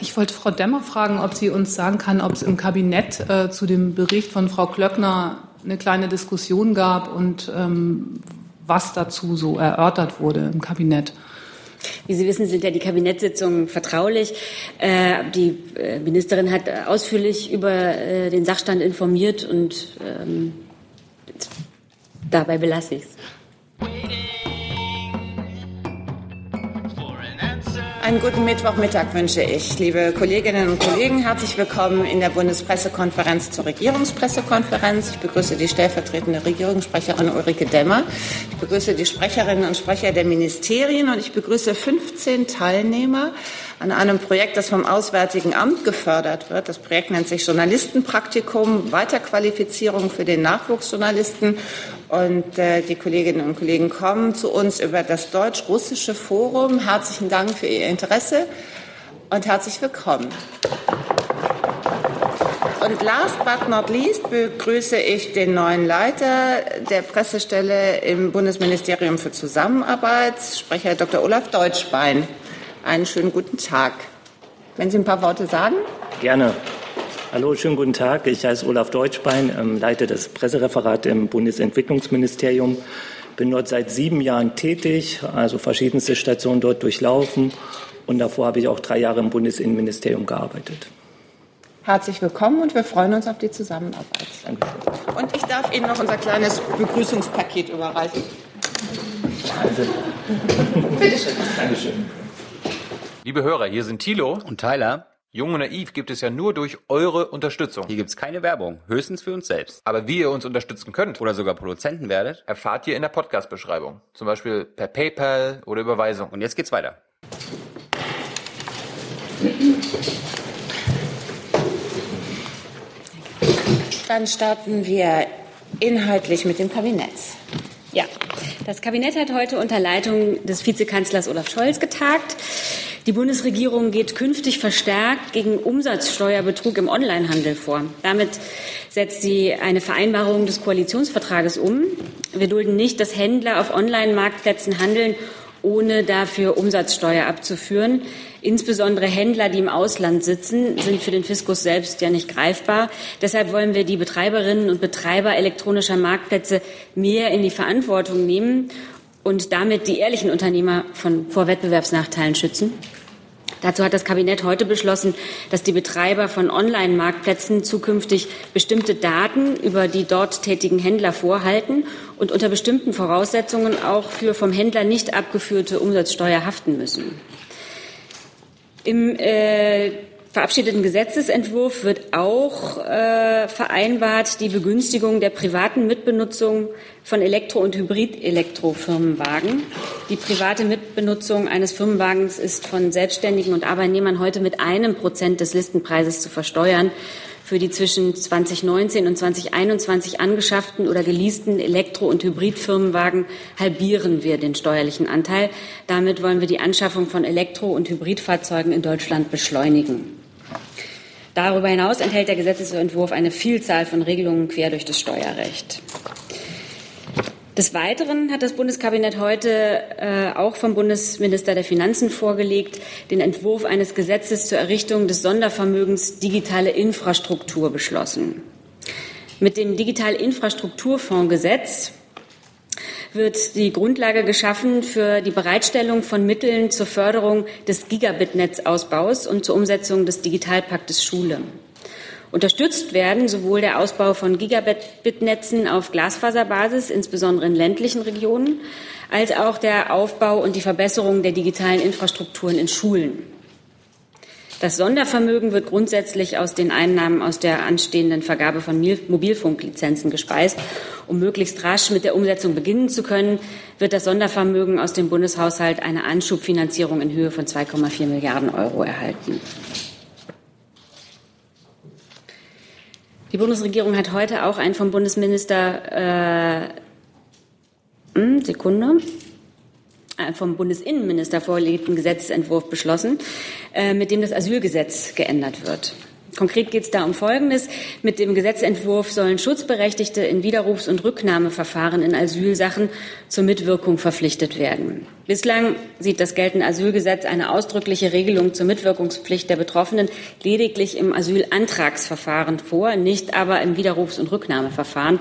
Ich wollte Frau Demmer fragen, ob sie uns sagen kann, ob es im Kabinett äh, zu dem Bericht von Frau Klöckner eine kleine Diskussion gab und ähm, was dazu so erörtert wurde im Kabinett. Wie Sie wissen, sind ja die Kabinettssitzungen vertraulich. Äh, die äh, Ministerin hat ausführlich über äh, den Sachstand informiert und ähm, dabei belasse ich es. Einen guten Mittwochmittag wünsche ich, liebe Kolleginnen und Kollegen. Herzlich willkommen in der Bundespressekonferenz zur Regierungspressekonferenz. Ich begrüße die stellvertretende Regierungssprecherin Ulrike Demmer. Ich begrüße die Sprecherinnen und Sprecher der Ministerien und ich begrüße 15 Teilnehmer an einem Projekt, das vom Auswärtigen Amt gefördert wird. Das Projekt nennt sich Journalistenpraktikum, Weiterqualifizierung für den Nachwuchsjournalisten und äh, die Kolleginnen und Kollegen kommen zu uns über das Deutsch-Russische Forum. Herzlichen Dank für Ihr Interesse und herzlich willkommen. Und last but not least begrüße ich den neuen Leiter der Pressestelle im Bundesministerium für Zusammenarbeit, Sprecher Dr. Olaf Deutschbein. Einen schönen guten Tag. Wenn Sie ein paar Worte sagen? Gerne. Hallo, schönen guten Tag. Ich heiße Olaf Deutschbein, ähm, leite das Pressereferat im Bundesentwicklungsministerium. Bin dort seit sieben Jahren tätig, also verschiedenste Stationen dort durchlaufen. Und davor habe ich auch drei Jahre im Bundesinnenministerium gearbeitet. Herzlich willkommen und wir freuen uns auf die Zusammenarbeit. Dankeschön. Und ich darf Ihnen noch unser kleines Begrüßungspaket überreichen. Also. Bitte schön. Dankeschön. Liebe Hörer, hier sind Thilo und Tyler. Jung und Naiv gibt es ja nur durch eure Unterstützung. Hier gibt es keine Werbung, höchstens für uns selbst. Aber wie ihr uns unterstützen könnt oder sogar Produzenten werdet, erfahrt ihr in der Podcast-Beschreibung. Zum Beispiel per PayPal oder Überweisung. Und jetzt geht's weiter. Dann starten wir inhaltlich mit dem Kabinett. Ja, das Kabinett hat heute unter Leitung des Vizekanzlers Olaf Scholz getagt. Die Bundesregierung geht künftig verstärkt gegen Umsatzsteuerbetrug im Onlinehandel vor. Damit setzt sie eine Vereinbarung des Koalitionsvertrages um. Wir dulden nicht, dass Händler auf Online-Marktplätzen handeln, ohne dafür Umsatzsteuer abzuführen. Insbesondere Händler, die im Ausland sitzen, sind für den Fiskus selbst ja nicht greifbar. Deshalb wollen wir die Betreiberinnen und Betreiber elektronischer Marktplätze mehr in die Verantwortung nehmen und damit die ehrlichen Unternehmer von vor Wettbewerbsnachteilen schützen. Dazu hat das Kabinett heute beschlossen, dass die Betreiber von Online-Marktplätzen zukünftig bestimmte Daten über die dort tätigen Händler vorhalten und unter bestimmten Voraussetzungen auch für vom Händler nicht abgeführte Umsatzsteuer haften müssen. Im äh, verabschiedeten Gesetzesentwurf wird auch äh, vereinbart die Begünstigung der privaten Mitbenutzung von Elektro- und Hybrid-Elektrofirmenwagen. Die private Mitbenutzung eines Firmenwagens ist von Selbstständigen und Arbeitnehmern heute mit einem Prozent des Listenpreises zu versteuern. Für die zwischen 2019 und 2021 angeschafften oder geleasten Elektro- und Hybridfirmenwagen halbieren wir den steuerlichen Anteil. Damit wollen wir die Anschaffung von Elektro- und Hybridfahrzeugen in Deutschland beschleunigen. Darüber hinaus enthält der Gesetzesentwurf eine Vielzahl von Regelungen quer durch das Steuerrecht. Des Weiteren hat das Bundeskabinett heute äh, auch vom Bundesminister der Finanzen vorgelegt, den Entwurf eines Gesetzes zur Errichtung des Sondervermögens digitale Infrastruktur beschlossen. Mit dem Digital Infrastrukturfondsgesetz wird die Grundlage geschaffen für die Bereitstellung von Mitteln zur Förderung des Gigabit-Netzausbaus und zur Umsetzung des Digitalpaktes Schule. Unterstützt werden sowohl der Ausbau von Gigabit-Netzen auf Glasfaserbasis, insbesondere in ländlichen Regionen, als auch der Aufbau und die Verbesserung der digitalen Infrastrukturen in Schulen. Das Sondervermögen wird grundsätzlich aus den Einnahmen aus der anstehenden Vergabe von Mobilfunklizenzen gespeist. Um möglichst rasch mit der Umsetzung beginnen zu können, wird das Sondervermögen aus dem Bundeshaushalt eine Anschubfinanzierung in Höhe von 2,4 Milliarden Euro erhalten. Die Bundesregierung hat heute auch einen vom Bundesminister äh, hm, Sekunde vom Bundesinnenminister vorgelegten Gesetzentwurf beschlossen, äh, mit dem das Asylgesetz geändert wird. Konkret geht es da um Folgendes. Mit dem Gesetzentwurf sollen Schutzberechtigte in Widerrufs- und Rücknahmeverfahren in Asylsachen zur Mitwirkung verpflichtet werden. Bislang sieht das geltende Asylgesetz eine ausdrückliche Regelung zur Mitwirkungspflicht der Betroffenen lediglich im Asylantragsverfahren vor, nicht aber im Widerrufs- und Rücknahmeverfahren.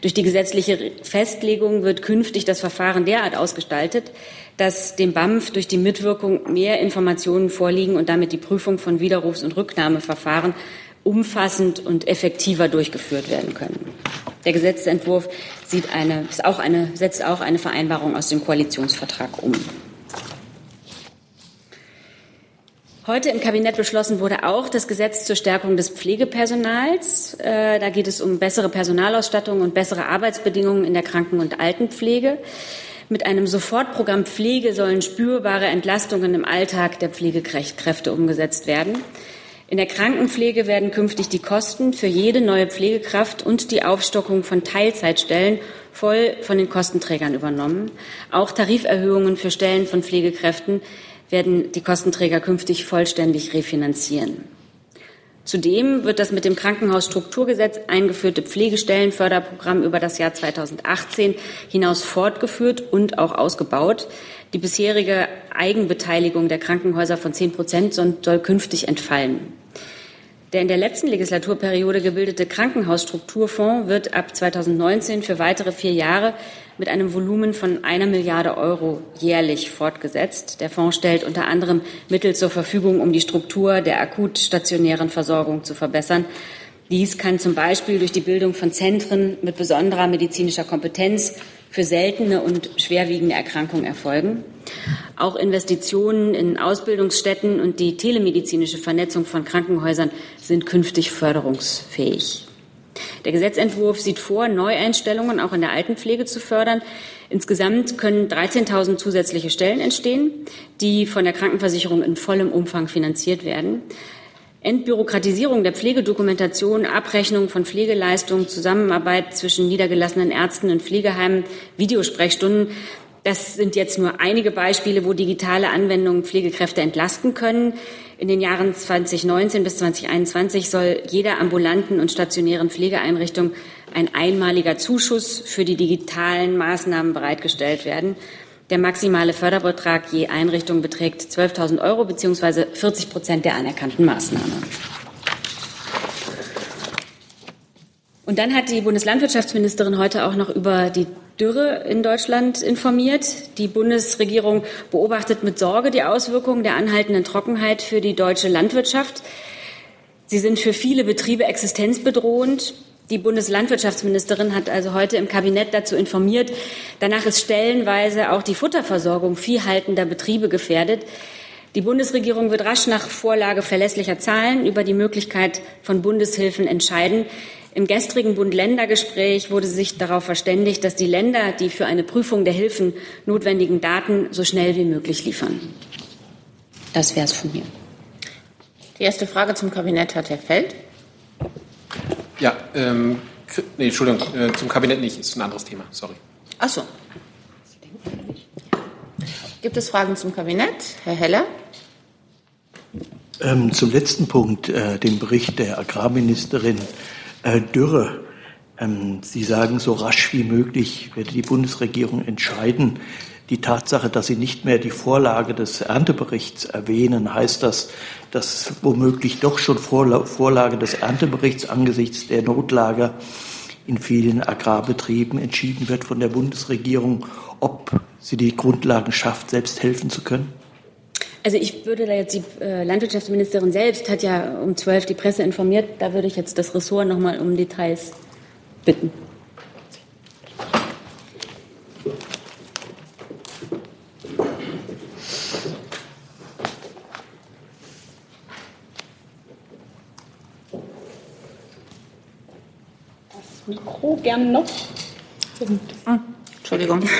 Durch die gesetzliche Festlegung wird künftig das Verfahren derart ausgestaltet, dass dem BAMF durch die Mitwirkung mehr Informationen vorliegen und damit die Prüfung von Widerrufs- und Rücknahmeverfahren umfassend und effektiver durchgeführt werden können. Der Gesetzentwurf sieht eine, ist auch eine, setzt auch eine Vereinbarung aus dem Koalitionsvertrag um. Heute im Kabinett beschlossen wurde auch das Gesetz zur Stärkung des Pflegepersonals. Äh, da geht es um bessere Personalausstattung und bessere Arbeitsbedingungen in der Kranken- und Altenpflege. Mit einem Sofortprogramm Pflege sollen spürbare Entlastungen im Alltag der Pflegekräfte umgesetzt werden. In der Krankenpflege werden künftig die Kosten für jede neue Pflegekraft und die Aufstockung von Teilzeitstellen voll von den Kostenträgern übernommen. Auch Tariferhöhungen für Stellen von Pflegekräften werden die Kostenträger künftig vollständig refinanzieren. Zudem wird das mit dem Krankenhausstrukturgesetz eingeführte Pflegestellenförderprogramm über das Jahr 2018 hinaus fortgeführt und auch ausgebaut. Die bisherige Eigenbeteiligung der Krankenhäuser von 10 Prozent soll künftig entfallen. Der in der letzten Legislaturperiode gebildete Krankenhausstrukturfonds wird ab 2019 für weitere vier Jahre mit einem Volumen von einer Milliarde Euro jährlich fortgesetzt. Der Fonds stellt unter anderem Mittel zur Verfügung, um die Struktur der akut stationären Versorgung zu verbessern. Dies kann zum Beispiel durch die Bildung von Zentren mit besonderer medizinischer Kompetenz für seltene und schwerwiegende Erkrankungen erfolgen. Auch Investitionen in Ausbildungsstätten und die telemedizinische Vernetzung von Krankenhäusern sind künftig förderungsfähig. Der Gesetzentwurf sieht vor, Neueinstellungen auch in der Altenpflege zu fördern. Insgesamt können 13.000 zusätzliche Stellen entstehen, die von der Krankenversicherung in vollem Umfang finanziert werden. Entbürokratisierung der Pflegedokumentation, Abrechnung von Pflegeleistungen, Zusammenarbeit zwischen niedergelassenen Ärzten und Pflegeheimen, Videosprechstunden. Das sind jetzt nur einige Beispiele, wo digitale Anwendungen Pflegekräfte entlasten können. In den Jahren 2019 bis 2021 soll jeder ambulanten und stationären Pflegeeinrichtung ein einmaliger Zuschuss für die digitalen Maßnahmen bereitgestellt werden. Der maximale Förderbetrag je Einrichtung beträgt 12.000 Euro bzw. 40 Prozent der anerkannten Maßnahme. Und dann hat die Bundeslandwirtschaftsministerin heute auch noch über die Dürre in Deutschland informiert. Die Bundesregierung beobachtet mit Sorge die Auswirkungen der anhaltenden Trockenheit für die deutsche Landwirtschaft. Sie sind für viele Betriebe existenzbedrohend. Die Bundeslandwirtschaftsministerin hat also heute im Kabinett dazu informiert. Danach ist stellenweise auch die Futterversorgung viehhaltender Betriebe gefährdet. Die Bundesregierung wird rasch nach Vorlage verlässlicher Zahlen über die Möglichkeit von Bundeshilfen entscheiden. Im gestrigen Bund-Länder-Gespräch wurde sich darauf verständigt, dass die Länder die für eine Prüfung der Hilfen notwendigen Daten so schnell wie möglich liefern. Das wäre es von mir. Die erste Frage zum Kabinett hat Herr Feld. Ja, ähm, nee, Entschuldigung, äh, zum Kabinett nicht, ist ein anderes Thema, sorry. Ach so. Gibt es Fragen zum Kabinett? Herr Heller? Ähm, zum letzten Punkt, äh, dem Bericht der Agrarministerin äh, Dürre. Ähm, Sie sagen, so rasch wie möglich werde die Bundesregierung entscheiden. Die Tatsache, dass Sie nicht mehr die Vorlage des Ernteberichts erwähnen, heißt das, dass womöglich doch schon Vorlage des Ernteberichts angesichts der Notlage in vielen Agrarbetrieben entschieden wird von der Bundesregierung, ob sie die Grundlagen schafft, selbst helfen zu können? Also ich würde da jetzt die äh, Landwirtschaftsministerin selbst hat ja um zwölf die Presse informiert. Da würde ich jetzt das Ressort noch mal um Details bitten. Mikro gern noch. Ah, Entschuldigung.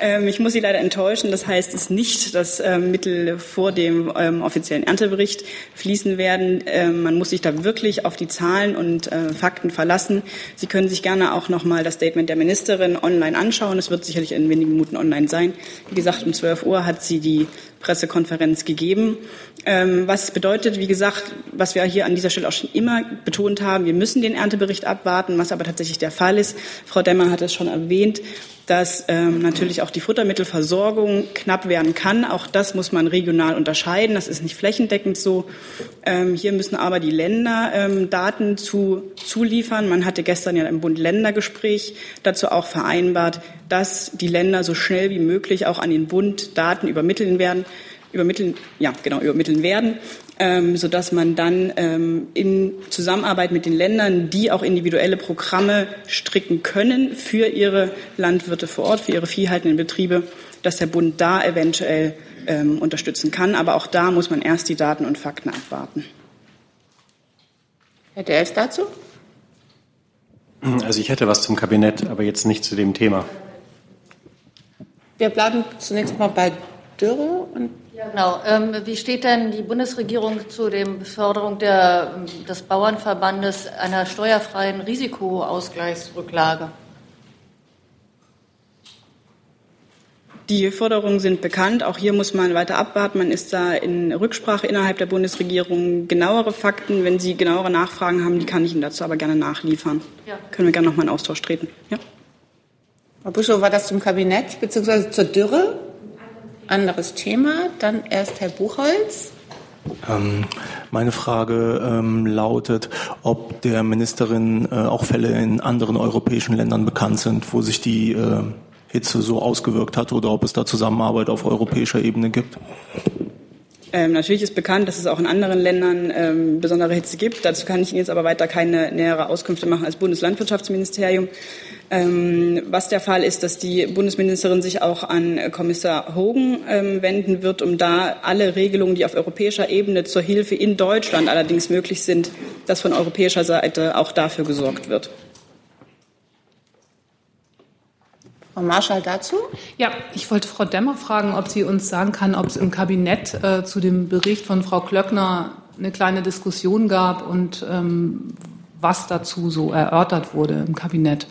Ähm, ich muss Sie leider enttäuschen. Das heißt es nicht, dass ähm, Mittel vor dem ähm, offiziellen Erntebericht fließen werden. Ähm, man muss sich da wirklich auf die Zahlen und äh, Fakten verlassen. Sie können sich gerne auch noch mal das Statement der Ministerin online anschauen. Es wird sicherlich in wenigen Minuten online sein. Wie gesagt, um 12 Uhr hat sie die Pressekonferenz gegeben. Ähm, was bedeutet, wie gesagt, was wir hier an dieser Stelle auch schon immer betont haben, wir müssen den Erntebericht abwarten, was aber tatsächlich der Fall ist. Frau Demmer hat es schon erwähnt. Dass ähm, natürlich auch die Futtermittelversorgung knapp werden kann. Auch das muss man regional unterscheiden. Das ist nicht flächendeckend so. Ähm, hier müssen aber die Länder ähm, Daten zu, zuliefern. Man hatte gestern ja im Bund-Länder-Gespräch dazu auch vereinbart, dass die Länder so schnell wie möglich auch an den Bund Daten übermitteln werden übermitteln, ja, genau, übermitteln werden ähm, sodass man dann ähm, in Zusammenarbeit mit den Ländern, die auch individuelle Programme stricken können für ihre Landwirte vor Ort, für ihre viehhaltenden Betriebe, dass der Bund da eventuell ähm, unterstützen kann. Aber auch da muss man erst die Daten und Fakten abwarten. Herr Delfs dazu? Also ich hätte was zum Kabinett, aber jetzt nicht zu dem Thema. Wir bleiben zunächst mal bei Dürre und ja, genau. Ähm, wie steht denn die Bundesregierung zu der Förderung der, des Bauernverbandes einer steuerfreien Risikoausgleichsrücklage? Die Forderungen sind bekannt. Auch hier muss man weiter abwarten. Man ist da in Rücksprache innerhalb der Bundesregierung. Genauere Fakten, wenn Sie genauere Nachfragen haben, die kann ich Ihnen dazu aber gerne nachliefern. Ja. Können wir gerne noch mal in Austausch treten. Ja. Frau Buschow, war das zum Kabinett bzw. zur Dürre? Anderes Thema. Dann erst Herr Buchholz. Ähm, meine Frage ähm, lautet, ob der Ministerin äh, auch Fälle in anderen europäischen Ländern bekannt sind, wo sich die äh, Hitze so ausgewirkt hat oder ob es da Zusammenarbeit auf europäischer Ebene gibt. Ähm, natürlich ist bekannt, dass es auch in anderen Ländern ähm, besondere Hitze gibt. Dazu kann ich Ihnen jetzt aber weiter keine nähere Auskünfte machen als Bundeslandwirtschaftsministerium. Ähm, was der Fall ist, dass die Bundesministerin sich auch an Kommissar Hogan ähm, wenden wird, um da alle Regelungen, die auf europäischer Ebene zur Hilfe in Deutschland allerdings möglich sind, dass von europäischer Seite auch dafür gesorgt wird. Frau Marschall dazu? Ja, ich wollte Frau Demmer fragen, ob sie uns sagen kann, ob es im Kabinett äh, zu dem Bericht von Frau Klöckner eine kleine Diskussion gab und ähm, was dazu so erörtert wurde im Kabinett.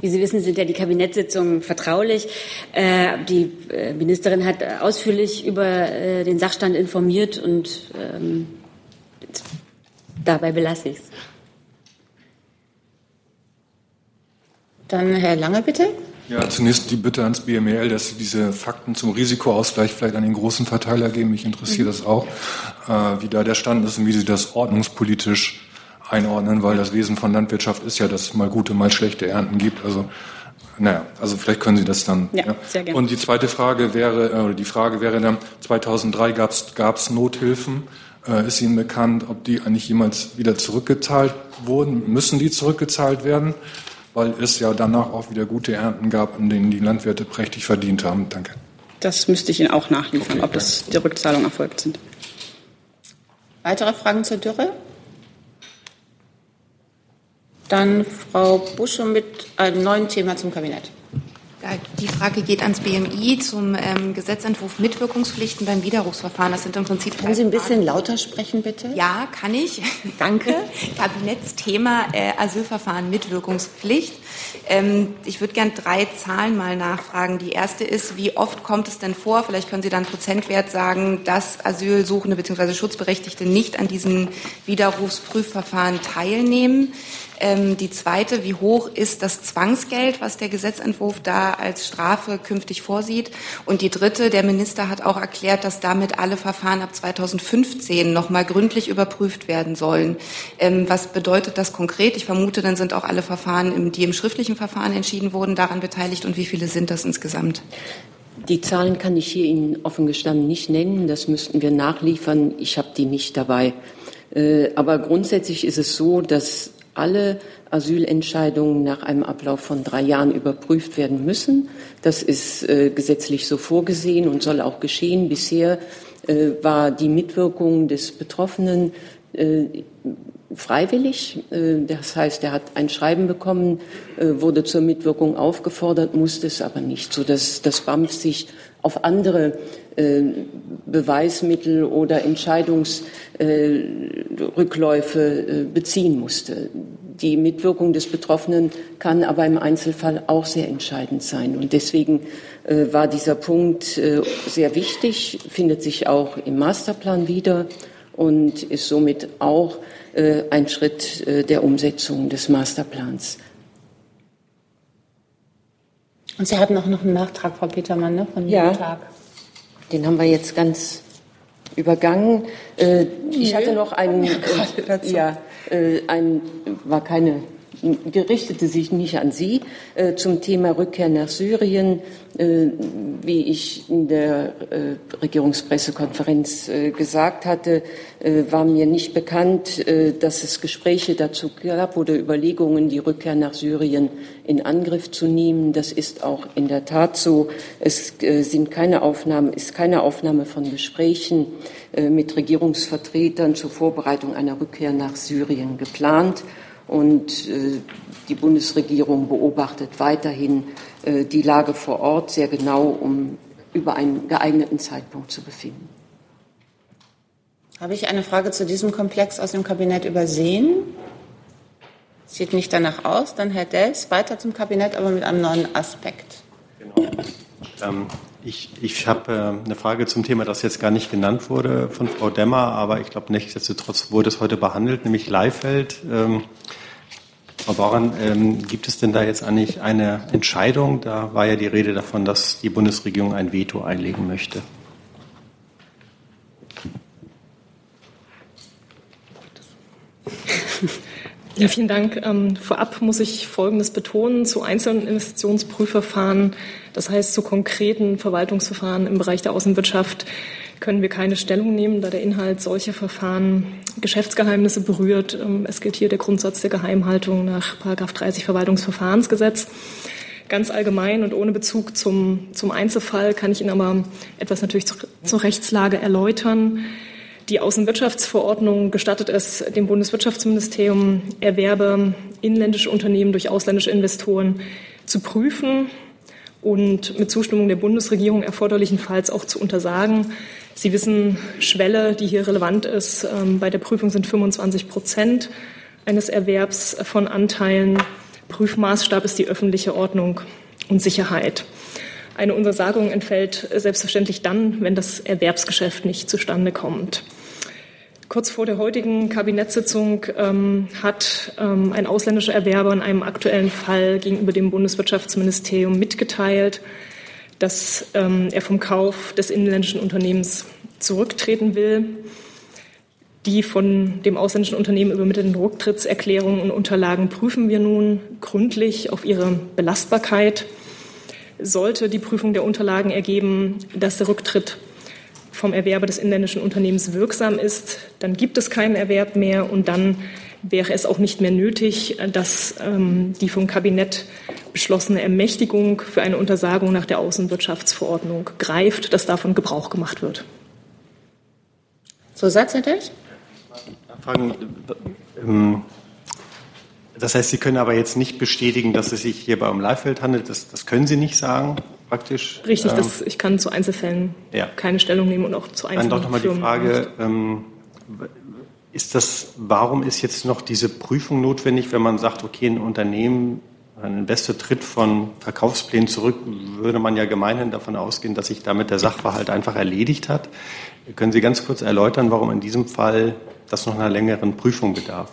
Wie Sie wissen, sind ja die Kabinettssitzungen vertraulich. Äh, die äh, Ministerin hat ausführlich über äh, den Sachstand informiert und ähm, dabei belasse ich es. Dann Herr Lange, bitte. Ja, zunächst die Bitte ans BML, dass Sie diese Fakten zum Risikoausgleich vielleicht an den großen Verteiler geben. Mich interessiert mhm. das auch, äh, wie da der Stand ist und wie Sie das ordnungspolitisch einordnen, weil das Wesen von Landwirtschaft ist ja, dass es mal gute, mal schlechte Ernten gibt. Also naja, also vielleicht können Sie das dann. Ja, ja. sehr gerne. Und die zweite Frage wäre, äh, oder die Frage wäre dann, 2003 gab es Nothilfen. Äh, ist Ihnen bekannt, ob die eigentlich jemals wieder zurückgezahlt wurden? Müssen die zurückgezahlt werden? Weil es ja danach auch wieder gute Ernten gab, an denen die Landwirte prächtig verdient haben. Danke. Das müsste ich Ihnen auch nachliefern, okay, ob das die Rückzahlungen erfolgt sind. Weitere Fragen zur Dürre? Dann Frau Busche mit einem neuen Thema zum Kabinett. Die Frage geht ans BMI zum ähm, Gesetzentwurf Mitwirkungspflichten beim Widerrufsverfahren. Das sind im Prinzip. Können Sie ein bisschen lauter sprechen, bitte? Ja, kann ich. Danke. Kabinettsthema äh, Asylverfahren Mitwirkungspflicht. Ähm, ich würde gern drei Zahlen mal nachfragen. Die erste ist, wie oft kommt es denn vor? Vielleicht können Sie dann Prozentwert sagen, dass Asylsuchende bzw. Schutzberechtigte nicht an diesen Widerrufsprüfverfahren teilnehmen. Ähm, die zweite, wie hoch ist das Zwangsgeld, was der Gesetzentwurf da als Strafe künftig vorsieht? Und die dritte, der Minister hat auch erklärt, dass damit alle Verfahren ab 2015 nochmal gründlich überprüft werden sollen. Ähm, was bedeutet das konkret? Ich vermute, dann sind auch alle Verfahren, die im schriftlichen Verfahren entschieden wurden, daran beteiligt. Und wie viele sind das insgesamt? Die Zahlen kann ich hier Ihnen offen gestanden nicht nennen. Das müssten wir nachliefern. Ich habe die nicht dabei. Äh, aber grundsätzlich ist es so, dass alle Asylentscheidungen nach einem Ablauf von drei Jahren überprüft werden müssen. Das ist äh, gesetzlich so vorgesehen und soll auch geschehen. Bisher äh, war die Mitwirkung des Betroffenen äh, freiwillig. Äh, das heißt, er hat ein Schreiben bekommen, äh, wurde zur Mitwirkung aufgefordert, musste es aber nicht, sodass das BAMF sich auf andere äh, Beweismittel oder Entscheidungsrückläufe äh, beziehen musste. Die Mitwirkung des Betroffenen kann aber im Einzelfall auch sehr entscheidend sein. Und deswegen äh, war dieser Punkt sehr wichtig, findet sich auch im Masterplan wieder und ist somit auch ein Schritt der Umsetzung des Masterplans. Und Sie hatten auch noch einen Nachtrag, Frau Petermann, ne, von ja, Tag. Den haben wir jetzt ganz übergangen. Äh, ich hatte noch einen, äh, ja, äh, ein, war keine gerichtete sich nicht an Sie äh, zum Thema Rückkehr nach Syrien. Äh, wie ich in der äh, Regierungspressekonferenz äh, gesagt hatte, äh, war mir nicht bekannt, äh, dass es Gespräche dazu gab oder Überlegungen, die Rückkehr nach Syrien in Angriff zu nehmen. Das ist auch in der Tat so. Es sind keine Aufnahmen, ist keine Aufnahme von Gesprächen mit Regierungsvertretern zur Vorbereitung einer Rückkehr nach Syrien geplant. Und äh, die Bundesregierung beobachtet weiterhin äh, die Lage vor Ort sehr genau, um über einen geeigneten Zeitpunkt zu befinden. Habe ich eine Frage zu diesem Komplex aus dem Kabinett übersehen? Sieht nicht danach aus. Dann Herr Dels, weiter zum Kabinett, aber mit einem neuen Aspekt. Genau. Ähm, ich, ich habe äh, eine Frage zum Thema, das jetzt gar nicht genannt wurde von Frau Demmer, aber ich glaube, nichtsdestotrotz wurde es heute behandelt, nämlich Leifeld. Ähm, Frau Bauern, ähm, gibt es denn da jetzt eigentlich eine Entscheidung? Da war ja die Rede davon, dass die Bundesregierung ein Veto einlegen möchte. Ja, vielen Dank. Ähm, vorab muss ich Folgendes betonen zu einzelnen Investitionsprüfverfahren, das heißt zu konkreten Verwaltungsverfahren im Bereich der Außenwirtschaft, können wir keine Stellung nehmen, da der Inhalt solcher Verfahren Geschäftsgeheimnisse berührt. Ähm, es gilt hier der Grundsatz der Geheimhaltung nach 30 Verwaltungsverfahrensgesetz. Ganz allgemein und ohne Bezug zum, zum Einzelfall kann ich Ihnen aber etwas natürlich zur Rechtslage erläutern. Die Außenwirtschaftsverordnung gestattet es dem Bundeswirtschaftsministerium, Erwerbe inländische Unternehmen durch ausländische Investoren zu prüfen und mit Zustimmung der Bundesregierung erforderlichenfalls auch zu untersagen. Sie wissen, Schwelle, die hier relevant ist, ähm, bei der Prüfung sind 25 Prozent eines Erwerbs von Anteilen. Prüfmaßstab ist die öffentliche Ordnung und Sicherheit. Eine Untersagung entfällt selbstverständlich dann, wenn das Erwerbsgeschäft nicht zustande kommt. Kurz vor der heutigen Kabinettssitzung ähm, hat ähm, ein ausländischer Erwerber in einem aktuellen Fall gegenüber dem Bundeswirtschaftsministerium mitgeteilt, dass ähm, er vom Kauf des inländischen Unternehmens zurücktreten will. Die von dem ausländischen Unternehmen übermittelten Rücktrittserklärungen und Unterlagen prüfen wir nun gründlich auf ihre Belastbarkeit. Sollte die Prüfung der Unterlagen ergeben, dass der Rücktritt vom Erwerber des inländischen Unternehmens wirksam ist, dann gibt es keinen Erwerb mehr und dann wäre es auch nicht mehr nötig, dass ähm, die vom Kabinett beschlossene Ermächtigung für eine Untersagung nach der Außenwirtschaftsverordnung greift, dass davon Gebrauch gemacht wird. So, Satz, Herr Delch? Fragen, ähm, das heißt, Sie können aber jetzt nicht bestätigen, dass es sich hierbei um Leifeld handelt. Das, das können Sie nicht sagen, praktisch. Richtig, ähm, das, ich kann zu Einzelfällen ja. keine Stellung nehmen und auch zu Einzelfällen. Dann doch nochmal die Frage, ähm, ist das, warum ist jetzt noch diese Prüfung notwendig, wenn man sagt, okay, ein Unternehmen, ein Investor tritt von Verkaufsplänen zurück, würde man ja gemeinhin davon ausgehen, dass sich damit der Sachverhalt einfach erledigt hat. Können Sie ganz kurz erläutern, warum in diesem Fall das noch einer längeren Prüfung bedarf?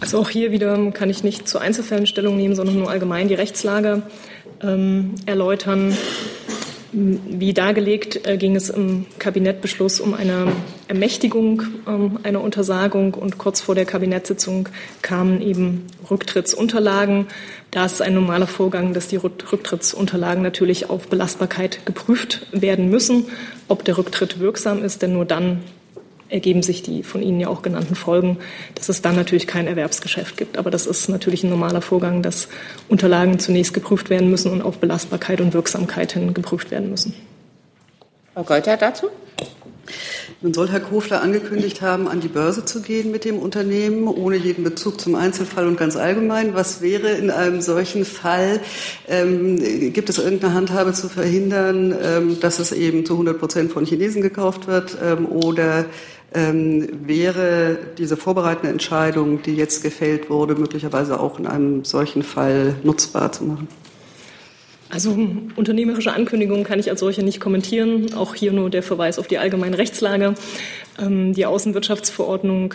Also auch hier wieder kann ich nicht zu Einzelfällen Stellung nehmen, sondern nur allgemein die Rechtslage ähm, erläutern. Wie dargelegt äh, ging es im Kabinettbeschluss um eine Ermächtigung ähm, einer Untersagung und kurz vor der Kabinettssitzung kamen eben Rücktrittsunterlagen. Da ist ein normaler Vorgang, dass die Rücktrittsunterlagen natürlich auf Belastbarkeit geprüft werden müssen, ob der Rücktritt wirksam ist, denn nur dann ergeben sich die von Ihnen ja auch genannten Folgen, dass es dann natürlich kein Erwerbsgeschäft gibt. Aber das ist natürlich ein normaler Vorgang, dass Unterlagen zunächst geprüft werden müssen und auf Belastbarkeit und Wirksamkeit hin geprüft werden müssen. Frau Golter dazu? Nun soll Herr Kofler angekündigt haben, an die Börse zu gehen mit dem Unternehmen, ohne jeden Bezug zum Einzelfall und ganz allgemein. Was wäre in einem solchen Fall? Ähm, gibt es irgendeine Handhabe zu verhindern, ähm, dass es eben zu 100 Prozent von Chinesen gekauft wird? Ähm, oder ähm, wäre diese vorbereitende Entscheidung, die jetzt gefällt wurde, möglicherweise auch in einem solchen Fall nutzbar zu machen? Also unternehmerische Ankündigungen kann ich als solche nicht kommentieren. Auch hier nur der Verweis auf die allgemeine Rechtslage. Ähm, die Außenwirtschaftsverordnung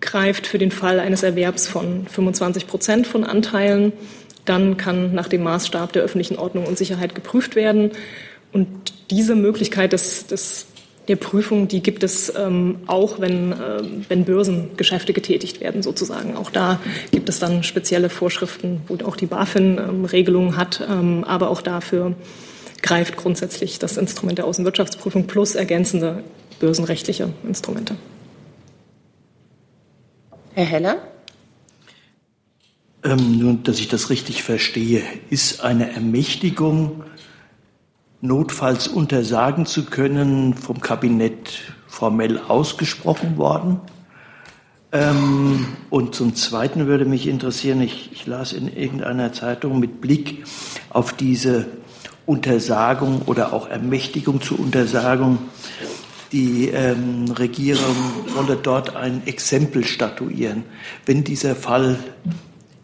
greift für den Fall eines Erwerbs von 25 Prozent von Anteilen dann kann nach dem Maßstab der öffentlichen Ordnung und Sicherheit geprüft werden. Und diese Möglichkeit des, des der Prüfung, die gibt es ähm, auch, wenn, äh, wenn Börsengeschäfte getätigt werden, sozusagen. Auch da gibt es dann spezielle Vorschriften, wo auch die BaFin ähm, Regelungen hat, ähm, aber auch dafür greift grundsätzlich das Instrument der Außenwirtschaftsprüfung plus ergänzende börsenrechtliche Instrumente. Herr Heller? Ähm, nur, dass ich das richtig verstehe, ist eine Ermächtigung notfalls untersagen zu können, vom Kabinett formell ausgesprochen worden. Ähm, und zum Zweiten würde mich interessieren, ich, ich, las in irgendeiner Zeitung mit Blick auf diese Untersagung oder auch Ermächtigung zur Untersagung, die ähm, Regierung wolle dort ein Exempel statuieren. Wenn dieser Fall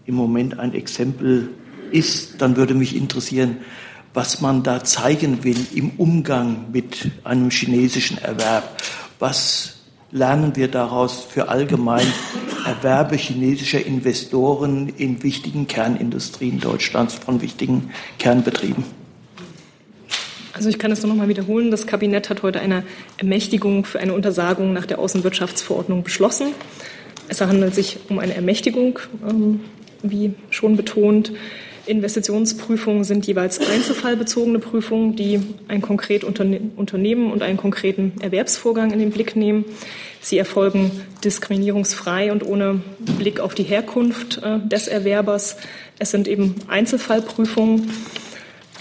im Moment ein Exempel ist, dann würde mich interessieren, was man da zeigen will im Umgang mit einem chinesischen Erwerb. Was lernen wir daraus für allgemein Erwerbe chinesischer Investoren in wichtigen Kernindustrien Deutschlands von wichtigen Kernbetrieben? Also ich kann es nur noch mal wiederholen. Das Kabinett hat heute eine Ermächtigung für eine Untersagung nach der Außenwirtschaftsverordnung beschlossen. Es handelt sich um eine Ermächtigung, ähm, wie schon betont. Investitionsprüfungen sind jeweils einzelfallbezogene Prüfungen, die ein konkret Unternehmen und einen konkreten Erwerbsvorgang in den Blick nehmen. Sie erfolgen diskriminierungsfrei und ohne Blick auf die Herkunft äh, des Erwerbers. Es sind eben Einzelfallprüfungen.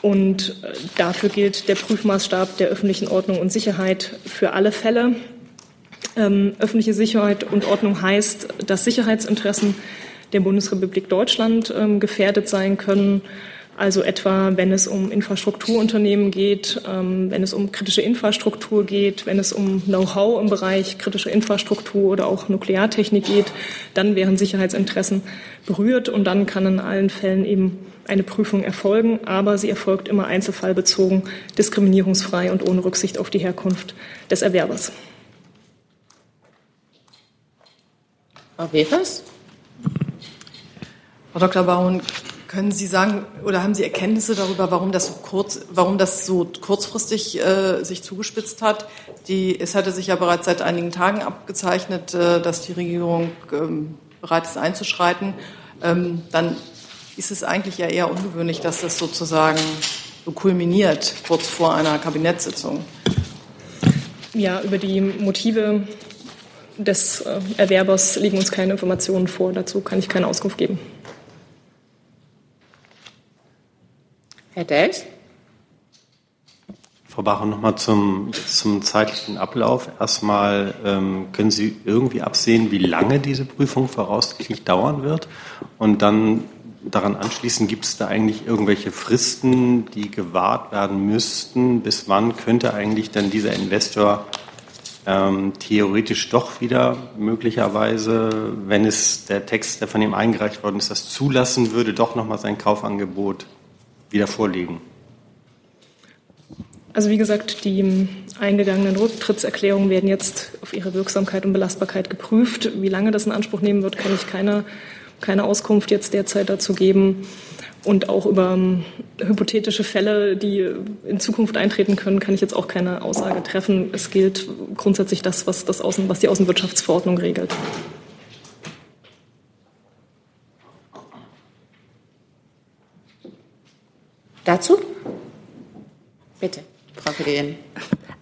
Und äh, dafür gilt der Prüfmaßstab der öffentlichen Ordnung und Sicherheit für alle Fälle. Ähm, öffentliche Sicherheit und Ordnung heißt, dass Sicherheitsinteressen der Bundesrepublik Deutschland ähm, gefährdet sein können. Also etwa, wenn es um Infrastrukturunternehmen geht, ähm, wenn es um kritische Infrastruktur geht, wenn es um Know-how im Bereich kritische Infrastruktur oder auch Nukleartechnik geht, dann wären Sicherheitsinteressen berührt und dann kann in allen Fällen eben eine Prüfung erfolgen, aber sie erfolgt immer einzelfallbezogen, diskriminierungsfrei und ohne Rücksicht auf die Herkunft des Erwerbers. Frau Wefers? Frau Dr. Bauen, können Sie sagen oder haben Sie Erkenntnisse darüber, warum das so, kurz, warum das so kurzfristig äh, sich zugespitzt hat? Die, es hatte sich ja bereits seit einigen Tagen abgezeichnet, äh, dass die Regierung ähm, bereit ist einzuschreiten. Ähm, dann ist es eigentlich ja eher ungewöhnlich, dass das sozusagen so kulminiert kurz vor einer Kabinettssitzung. Ja, über die Motive des äh, Erwerbers liegen uns keine Informationen vor. Dazu kann ich keine Auskunft geben. Herr Dels? Frau Bacher, nochmal zum, zum zeitlichen Ablauf. Erstmal ähm, können Sie irgendwie absehen, wie lange diese Prüfung voraussichtlich dauern wird? Und dann daran anschließend, gibt es da eigentlich irgendwelche Fristen, die gewahrt werden müssten? Bis wann könnte eigentlich dann dieser Investor ähm, theoretisch doch wieder möglicherweise, wenn es der Text, der von ihm eingereicht worden ist, das zulassen würde, doch nochmal sein Kaufangebot wieder vorliegen? Also wie gesagt, die eingegangenen Rücktrittserklärungen werden jetzt auf ihre Wirksamkeit und Belastbarkeit geprüft. Wie lange das in Anspruch nehmen wird, kann ich keine, keine Auskunft jetzt derzeit dazu geben. Und auch über um, hypothetische Fälle, die in Zukunft eintreten können, kann ich jetzt auch keine Aussage treffen. Es gilt grundsätzlich das, was, das Außen, was die Außenwirtschaftsverordnung regelt. Dazu? Bitte, Frau Kollegin.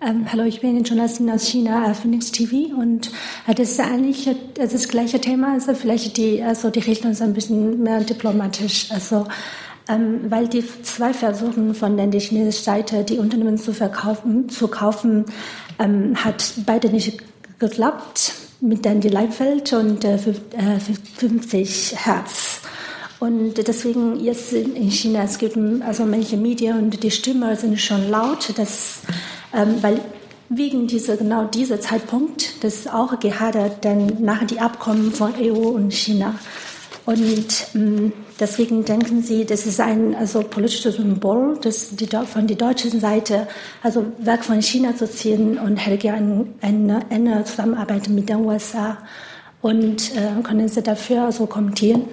Ähm, hallo, ich bin Journalistin aus China, äh, Phoenix TV und äh, das ist eigentlich äh, das gleiche Thema, also vielleicht die, also die Richtung ist ein bisschen mehr diplomatisch, also ähm, weil die zwei versuchen von der chinesischen Seite die Unternehmen zu verkaufen, zu kaufen, ähm, hat beide nicht geklappt mit dann die Leibfeld und äh, 50 Hertz. Und deswegen jetzt in China, es gibt also manche Medien und die Stimmen sind schon laut, dass, ähm, weil wegen dieser, genau dieser Zeitpunkt, das auch gehadert dann nach die Abkommen von EU und China. Und ähm, deswegen denken Sie, das ist ein also politisches Symbol, das die, von der deutschen Seite, also weg von China zu ziehen und hätte gerne eine, eine Zusammenarbeit mit den USA. Und äh, können Sie dafür also kommentieren?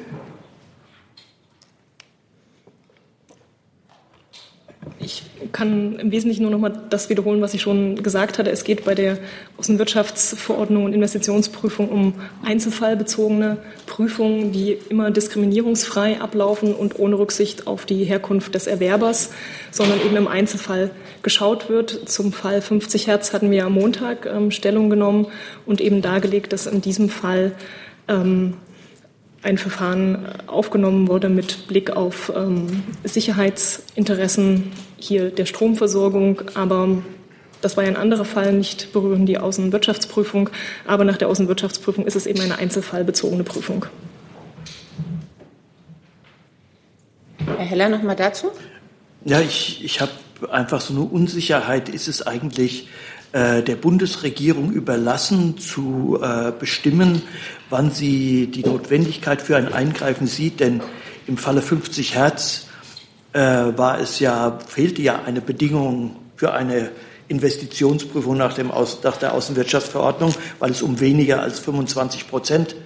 Kann im Wesentlichen nur noch mal das wiederholen, was ich schon gesagt hatte. Es geht bei der Außenwirtschaftsverordnung und Investitionsprüfung um einzelfallbezogene Prüfungen, die immer diskriminierungsfrei ablaufen und ohne Rücksicht auf die Herkunft des Erwerbers, sondern eben im Einzelfall geschaut wird. Zum Fall 50 Hertz hatten wir am Montag ähm, Stellung genommen und eben dargelegt, dass in diesem Fall ähm, ein Verfahren aufgenommen wurde mit Blick auf ähm, Sicherheitsinteressen hier der Stromversorgung. Aber das war ja ein anderer Fall, nicht berühren die Außenwirtschaftsprüfung. Aber nach der Außenwirtschaftsprüfung ist es eben eine einzelfallbezogene Prüfung. Herr Heller, noch mal dazu? Ja, ich, ich habe einfach so eine Unsicherheit. Ist es eigentlich äh, der Bundesregierung überlassen, zu äh, bestimmen, wann sie die Notwendigkeit für ein Eingreifen sieht. Denn im Falle 50 Hertz war es ja, fehlte ja eine Bedingung für eine Investitionsprüfung nach, dem Aus, nach der Außenwirtschaftsverordnung, weil es um weniger als 25 Prozent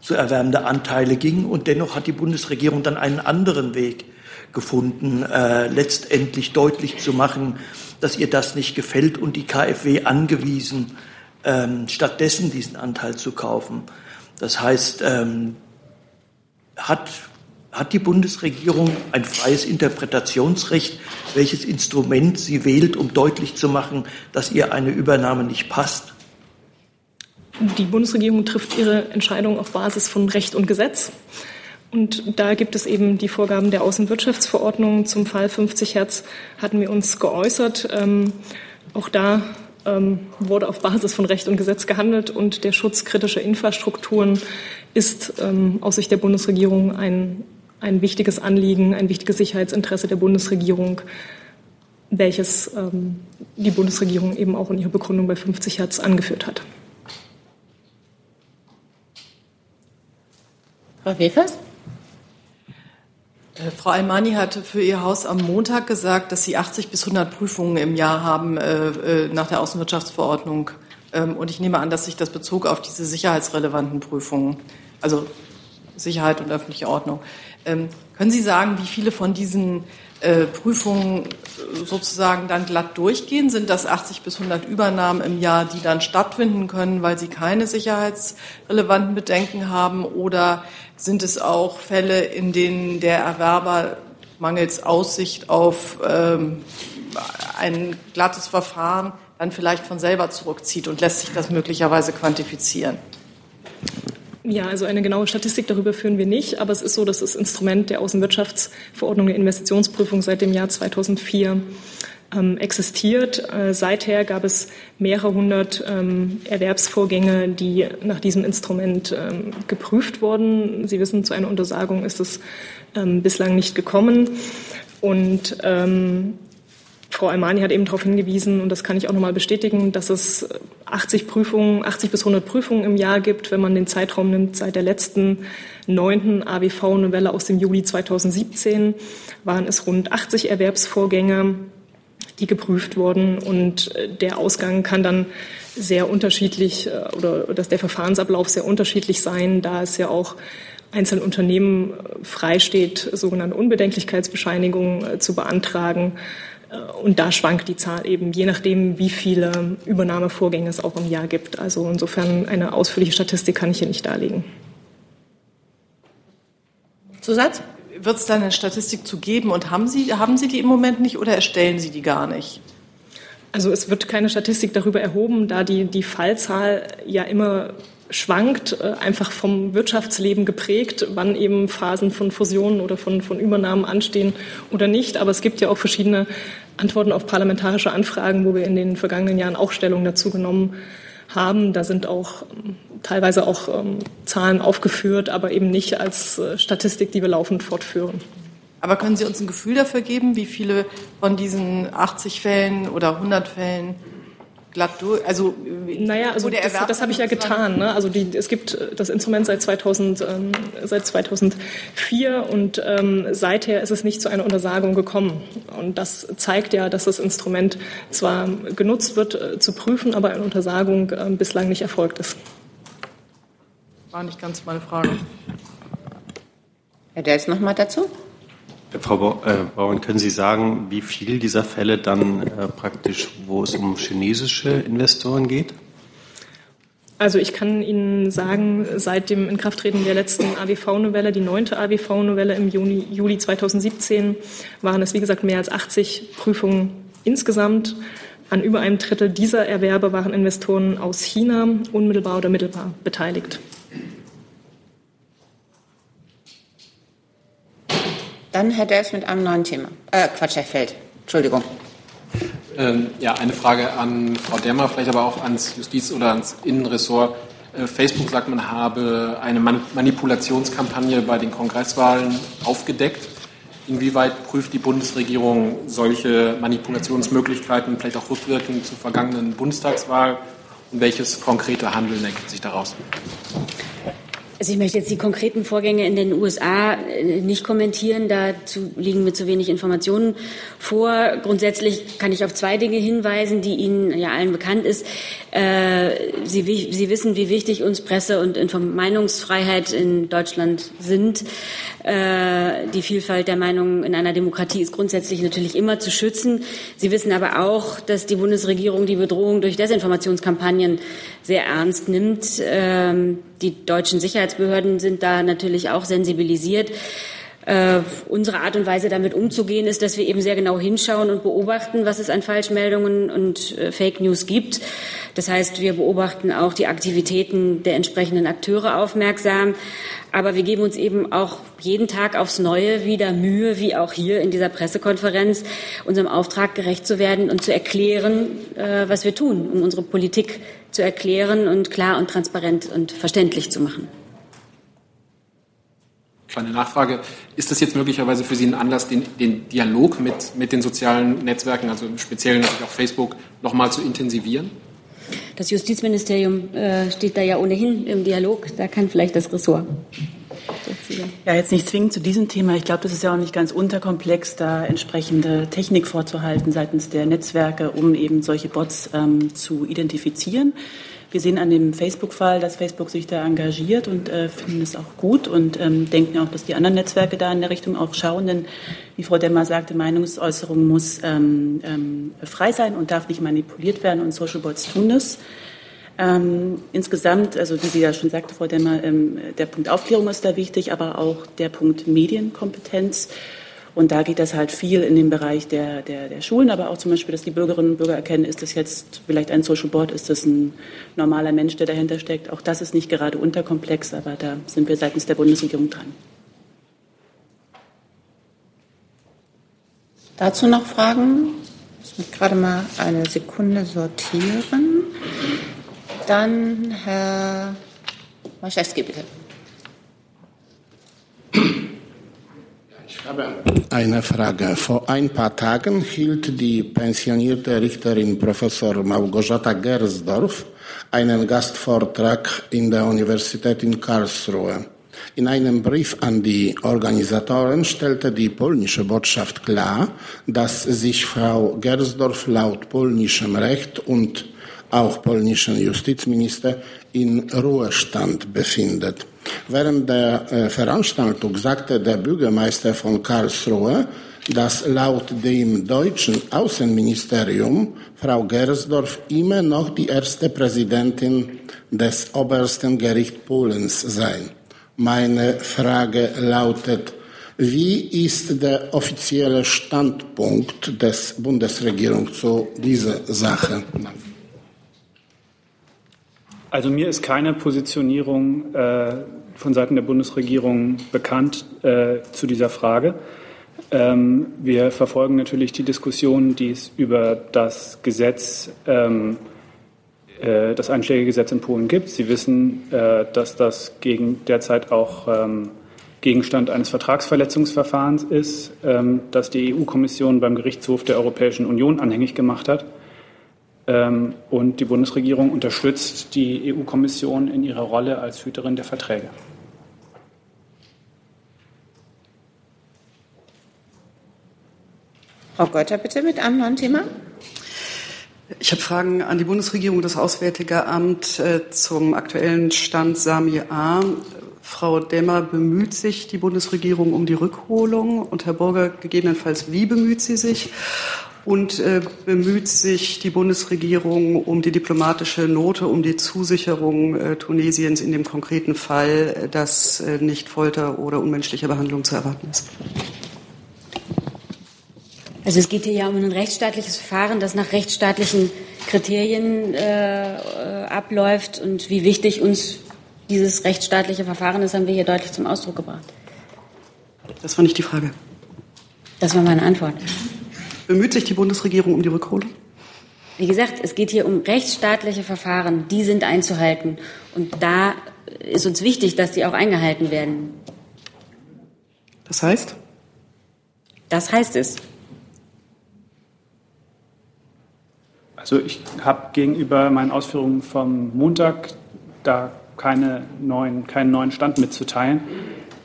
zu erwärmende Anteile ging. Und dennoch hat die Bundesregierung dann einen anderen Weg gefunden, äh, letztendlich deutlich zu machen, dass ihr das nicht gefällt und die KfW angewiesen, ähm, stattdessen diesen Anteil zu kaufen. Das heißt, ähm, hat, hat die Bundesregierung ein freies Interpretationsrecht, welches Instrument sie wählt, um deutlich zu machen, dass ihr eine Übernahme nicht passt? Die Bundesregierung trifft ihre Entscheidung auf Basis von Recht und Gesetz. Und da gibt es eben die Vorgaben der Außenwirtschaftsverordnung. Zum Fall 50 Hertz hatten wir uns geäußert. Ähm, auch da ähm, wurde auf Basis von Recht und Gesetz gehandelt und der Schutz kritischer Infrastrukturen ist ähm, aus Sicht der Bundesregierung ein, ein wichtiges Anliegen, ein wichtiges Sicherheitsinteresse der Bundesregierung, welches ähm, die Bundesregierung eben auch in ihrer Begründung bei 50 Hertz angeführt hat. Frau Wefers? Äh, Frau Almani hatte für ihr Haus am Montag gesagt, dass sie 80 bis 100 Prüfungen im Jahr haben äh, äh, nach der Außenwirtschaftsverordnung. Ähm, und ich nehme an, dass sich das bezog auf diese sicherheitsrelevanten Prüfungen, also Sicherheit und öffentliche Ordnung. Ähm, können Sie sagen, wie viele von diesen äh, Prüfungen sozusagen dann glatt durchgehen? Sind das 80 bis 100 Übernahmen im Jahr, die dann stattfinden können, weil sie keine sicherheitsrelevanten Bedenken haben? Oder sind es auch Fälle, in denen der Erwerber mangels Aussicht auf ähm, ein glattes Verfahren dann vielleicht von selber zurückzieht und lässt sich das möglicherweise quantifizieren? Ja, also eine genaue Statistik darüber führen wir nicht, aber es ist so, dass das Instrument der Außenwirtschaftsverordnung der Investitionsprüfung seit dem Jahr 2004 ähm, existiert. Äh, seither gab es mehrere hundert ähm, Erwerbsvorgänge, die nach diesem Instrument ähm, geprüft wurden. Sie wissen, zu einer Untersagung ist es ähm, bislang nicht gekommen. Und ähm, Frau Almani hat eben darauf hingewiesen, und das kann ich auch nochmal bestätigen, dass es 80 Prüfungen, 80 bis 100 Prüfungen im Jahr gibt, wenn man den Zeitraum nimmt seit der letzten neunten AWV-Novelle aus dem Juli 2017, waren es rund 80 Erwerbsvorgänge die geprüft wurden. Und äh, der Ausgang kann dann sehr unterschiedlich äh, oder dass der Verfahrensablauf sehr unterschiedlich sein, da es ja auch einzelnen Unternehmen äh, freisteht, sogenannte Unbedenklichkeitsbescheinigungen zu beantragen. Und da schwankt die Zahl eben, je nachdem, wie viele Übernahmevorgänge es auch im Jahr gibt. Also insofern eine ausführliche Statistik kann ich hier nicht darlegen. Zusatz? wird es da eine Statistik zu geben und haben Sie, haben Sie die im Moment nicht oder erstellen Sie die gar nicht? Also es wird keine Statistik darüber erhoben, da die, die Fallzahl ja immer schwankt, äh, einfach vom Wirtschaftsleben geprägt, wann eben Phasen von Fusionen oder von, von Übernahmen anstehen oder nicht. Aber es gibt ja auch verschiedene Antworten auf parlamentarische Anfragen, wo wir in den vergangenen Jahren auch Stellung dazu genommen haben. Da sind auch ähm, teilweise auch ähm, Zahlen aufgeführt, aber eben nicht als äh, Statistik, die wir laufend fortführen. Aber können Sie uns ein Gefühl dafür geben, wie viele von diesen 80 Fällen oder 100 Fällen glatt durch, also naja, also das, das habe ich ja getan. Ne? Also die, es gibt äh, das Instrument seit 2000, ähm, seit 2004 und ähm, seither ist es nicht zu einer Untersagung gekommen. Und das zeigt ja, dass das Instrument zwar genutzt wird äh, zu prüfen, aber eine Untersagung äh, bislang nicht erfolgt ist. War nicht ganz meine Frage. Herr Dels noch mal dazu? Frau Bauern, können Sie sagen, wie viel dieser Fälle dann äh, praktisch, wo es um chinesische Investoren geht? Also ich kann Ihnen sagen, seit dem Inkrafttreten der letzten AWV-Novelle, die neunte AWV-Novelle im Juni, Juli 2017, waren es, wie gesagt, mehr als 80 Prüfungen insgesamt. An über einem Drittel dieser Erwerbe waren Investoren aus China unmittelbar oder mittelbar beteiligt. Dann Herr Dels mit einem neuen Thema. Äh, Quatsch, Herr Feld. Entschuldigung. Ähm, ja, eine Frage an Frau Demmer, vielleicht aber auch ans Justiz- oder ans Innenressort. Äh, Facebook sagt, man habe eine Manipulationskampagne bei den Kongresswahlen aufgedeckt. Inwieweit prüft die Bundesregierung solche Manipulationsmöglichkeiten, vielleicht auch rückwirkend zur vergangenen Bundestagswahl? Und welches konkrete Handeln ergibt sich daraus? Also ich möchte jetzt die konkreten Vorgänge in den USA äh, nicht kommentieren. Dazu liegen mir zu wenig Informationen vor. Grundsätzlich kann ich auf zwei Dinge hinweisen, die Ihnen ja allen bekannt ist. Äh, Sie, Sie wissen, wie wichtig uns Presse- und Meinungsfreiheit in Deutschland sind. Äh, die Vielfalt der Meinungen in einer Demokratie ist grundsätzlich natürlich immer zu schützen. Sie wissen aber auch, dass die Bundesregierung die Bedrohung durch Desinformationskampagnen sehr ernst nimmt. Ähm, die deutschen Sicherheitsbehörden sind da natürlich auch sensibilisiert. Äh, unsere Art und Weise damit umzugehen ist, dass wir eben sehr genau hinschauen und beobachten, was es an Falschmeldungen und äh, Fake News gibt. Das heißt, wir beobachten auch die Aktivitäten der entsprechenden Akteure aufmerksam. Aber wir geben uns eben auch jeden Tag aufs Neue wieder Mühe, wie auch hier in dieser Pressekonferenz, unserem Auftrag gerecht zu werden und zu erklären, äh, was wir tun, um unsere Politik zu erklären und klar und transparent und verständlich zu machen. Kleine Nachfrage. Ist das jetzt möglicherweise für Sie ein Anlass, den, den Dialog mit, mit den sozialen Netzwerken, also speziell natürlich auch Facebook, noch mal zu intensivieren? Das Justizministerium äh, steht da ja ohnehin im Dialog. Da kann vielleicht das Ressort. Ja, jetzt nicht zwingend zu diesem Thema. Ich glaube, das ist ja auch nicht ganz unterkomplex, da entsprechende Technik vorzuhalten seitens der Netzwerke, um eben solche Bots ähm, zu identifizieren. Wir sehen an dem Facebook-Fall, dass Facebook sich da engagiert und äh, finden es auch gut und ähm, denken auch, dass die anderen Netzwerke da in der Richtung auch schauen. Denn wie Frau Demmer sagte, Meinungsäußerung muss ähm, ähm, frei sein und darf nicht manipuliert werden und Social Bots tun das. Ähm, insgesamt, also wie Sie ja schon sagte, Frau Demmer, ähm, der Punkt Aufklärung ist da wichtig, aber auch der Punkt Medienkompetenz. Und da geht das halt viel in den Bereich der, der, der Schulen, aber auch zum Beispiel, dass die Bürgerinnen und Bürger erkennen, ist das jetzt vielleicht ein Social Board, ist das ein normaler Mensch, der dahinter steckt. Auch das ist nicht gerade unterkomplex, aber da sind wir seitens der Bundesregierung dran. Dazu noch Fragen? Ich muss gerade mal eine Sekunde sortieren. Dann Herr Maschewski, bitte. Eine Frage. Vor ein paar Tagen hielt die pensionierte Richterin Professor Małgorzata Gersdorf einen Gastvortrag in der Universität in Karlsruhe. In einem Brief an die Organisatoren stellte die polnische Botschaft klar, dass sich Frau Gersdorf laut polnischem Recht und auch polnischen Justizminister in Ruhestand befindet. Während der äh, Veranstaltung sagte der Bürgermeister von Karlsruhe, dass laut dem deutschen Außenministerium Frau Gersdorf immer noch die erste Präsidentin des obersten Gerichts Polens sei. Meine Frage lautet, wie ist der offizielle Standpunkt des Bundesregierung zu dieser Sache? Also mir ist keine Positionierung äh, von Seiten der Bundesregierung bekannt äh, zu dieser Frage. Ähm, wir verfolgen natürlich die Diskussion, die es über das Gesetz, ähm, äh, das Einschlägegesetz in Polen gibt. Sie wissen, äh, dass das gegen derzeit auch ähm, Gegenstand eines Vertragsverletzungsverfahrens ist, ähm, das die EU-Kommission beim Gerichtshof der Europäischen Union anhängig gemacht hat. Ähm, und die Bundesregierung unterstützt die EU-Kommission in ihrer Rolle als Hüterin der Verträge. Frau Götter, bitte mit einem neuen Thema. Ich habe Fragen an die Bundesregierung, das Auswärtige Amt äh, zum aktuellen Stand Sami A. Frau Demmer, bemüht sich die Bundesregierung um die Rückholung? Und Herr Burger, gegebenenfalls, wie bemüht sie sich? Und äh, bemüht sich die Bundesregierung um die diplomatische Note, um die Zusicherung äh, Tunesiens in dem konkreten Fall, äh, dass äh, nicht Folter oder unmenschliche Behandlung zu erwarten ist? Also es geht hier ja um ein rechtsstaatliches Verfahren, das nach rechtsstaatlichen Kriterien abläuft. Und wie wichtig uns dieses rechtsstaatliche Verfahren ist, haben wir hier deutlich zum Ausdruck gebracht. Das war nicht die Frage. Das war meine Antwort. Bemüht sich die Bundesregierung um die Rückholung? Wie gesagt, es geht hier um rechtsstaatliche Verfahren. Die sind einzuhalten. Und da ist uns wichtig, dass die auch eingehalten werden. Das heißt? Das heißt es. Also ich habe gegenüber meinen Ausführungen vom Montag da keine neuen, keinen neuen Stand mitzuteilen.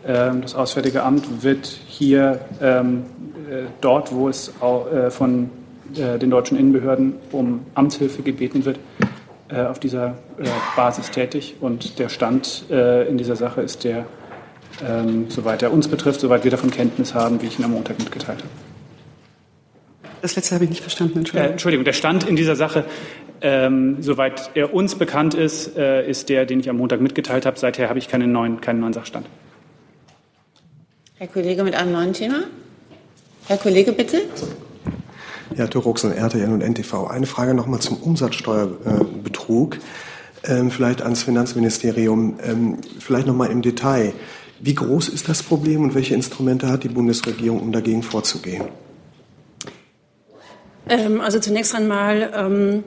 Ähm, das Auswärtige Amt wird hier ähm, äh, dort, wo es auch, äh, von äh, den deutschen Innenbehörden um Amtshilfe gebeten wird, äh, auf dieser äh, Basis tätig. Und der Stand äh, in dieser Sache ist der, ähm, soweit er uns betrifft, soweit wir davon Kenntnis haben, wie ich ihn am Montag mitgeteilt habe. Das letzte habe ich nicht verstanden, Entschuldigung. Äh, Entschuldigung, der Stand in dieser Sache, ähm, soweit er uns bekannt ist, äh, ist der, den ich am Montag mitgeteilt habe. Seither habe ich keinen neuen, keinen neuen Sachstand. Herr Kollege mit einem neuen Thema? Herr Kollege, bitte. Ja, Turuxen, RTN und NTV. Eine Frage nochmal zum Umsatzsteuerbetrug. Ähm, vielleicht ans Finanzministerium. Ähm, vielleicht nochmal im Detail. Wie groß ist das Problem und welche Instrumente hat die Bundesregierung, um dagegen vorzugehen? Ähm, also zunächst einmal, ähm,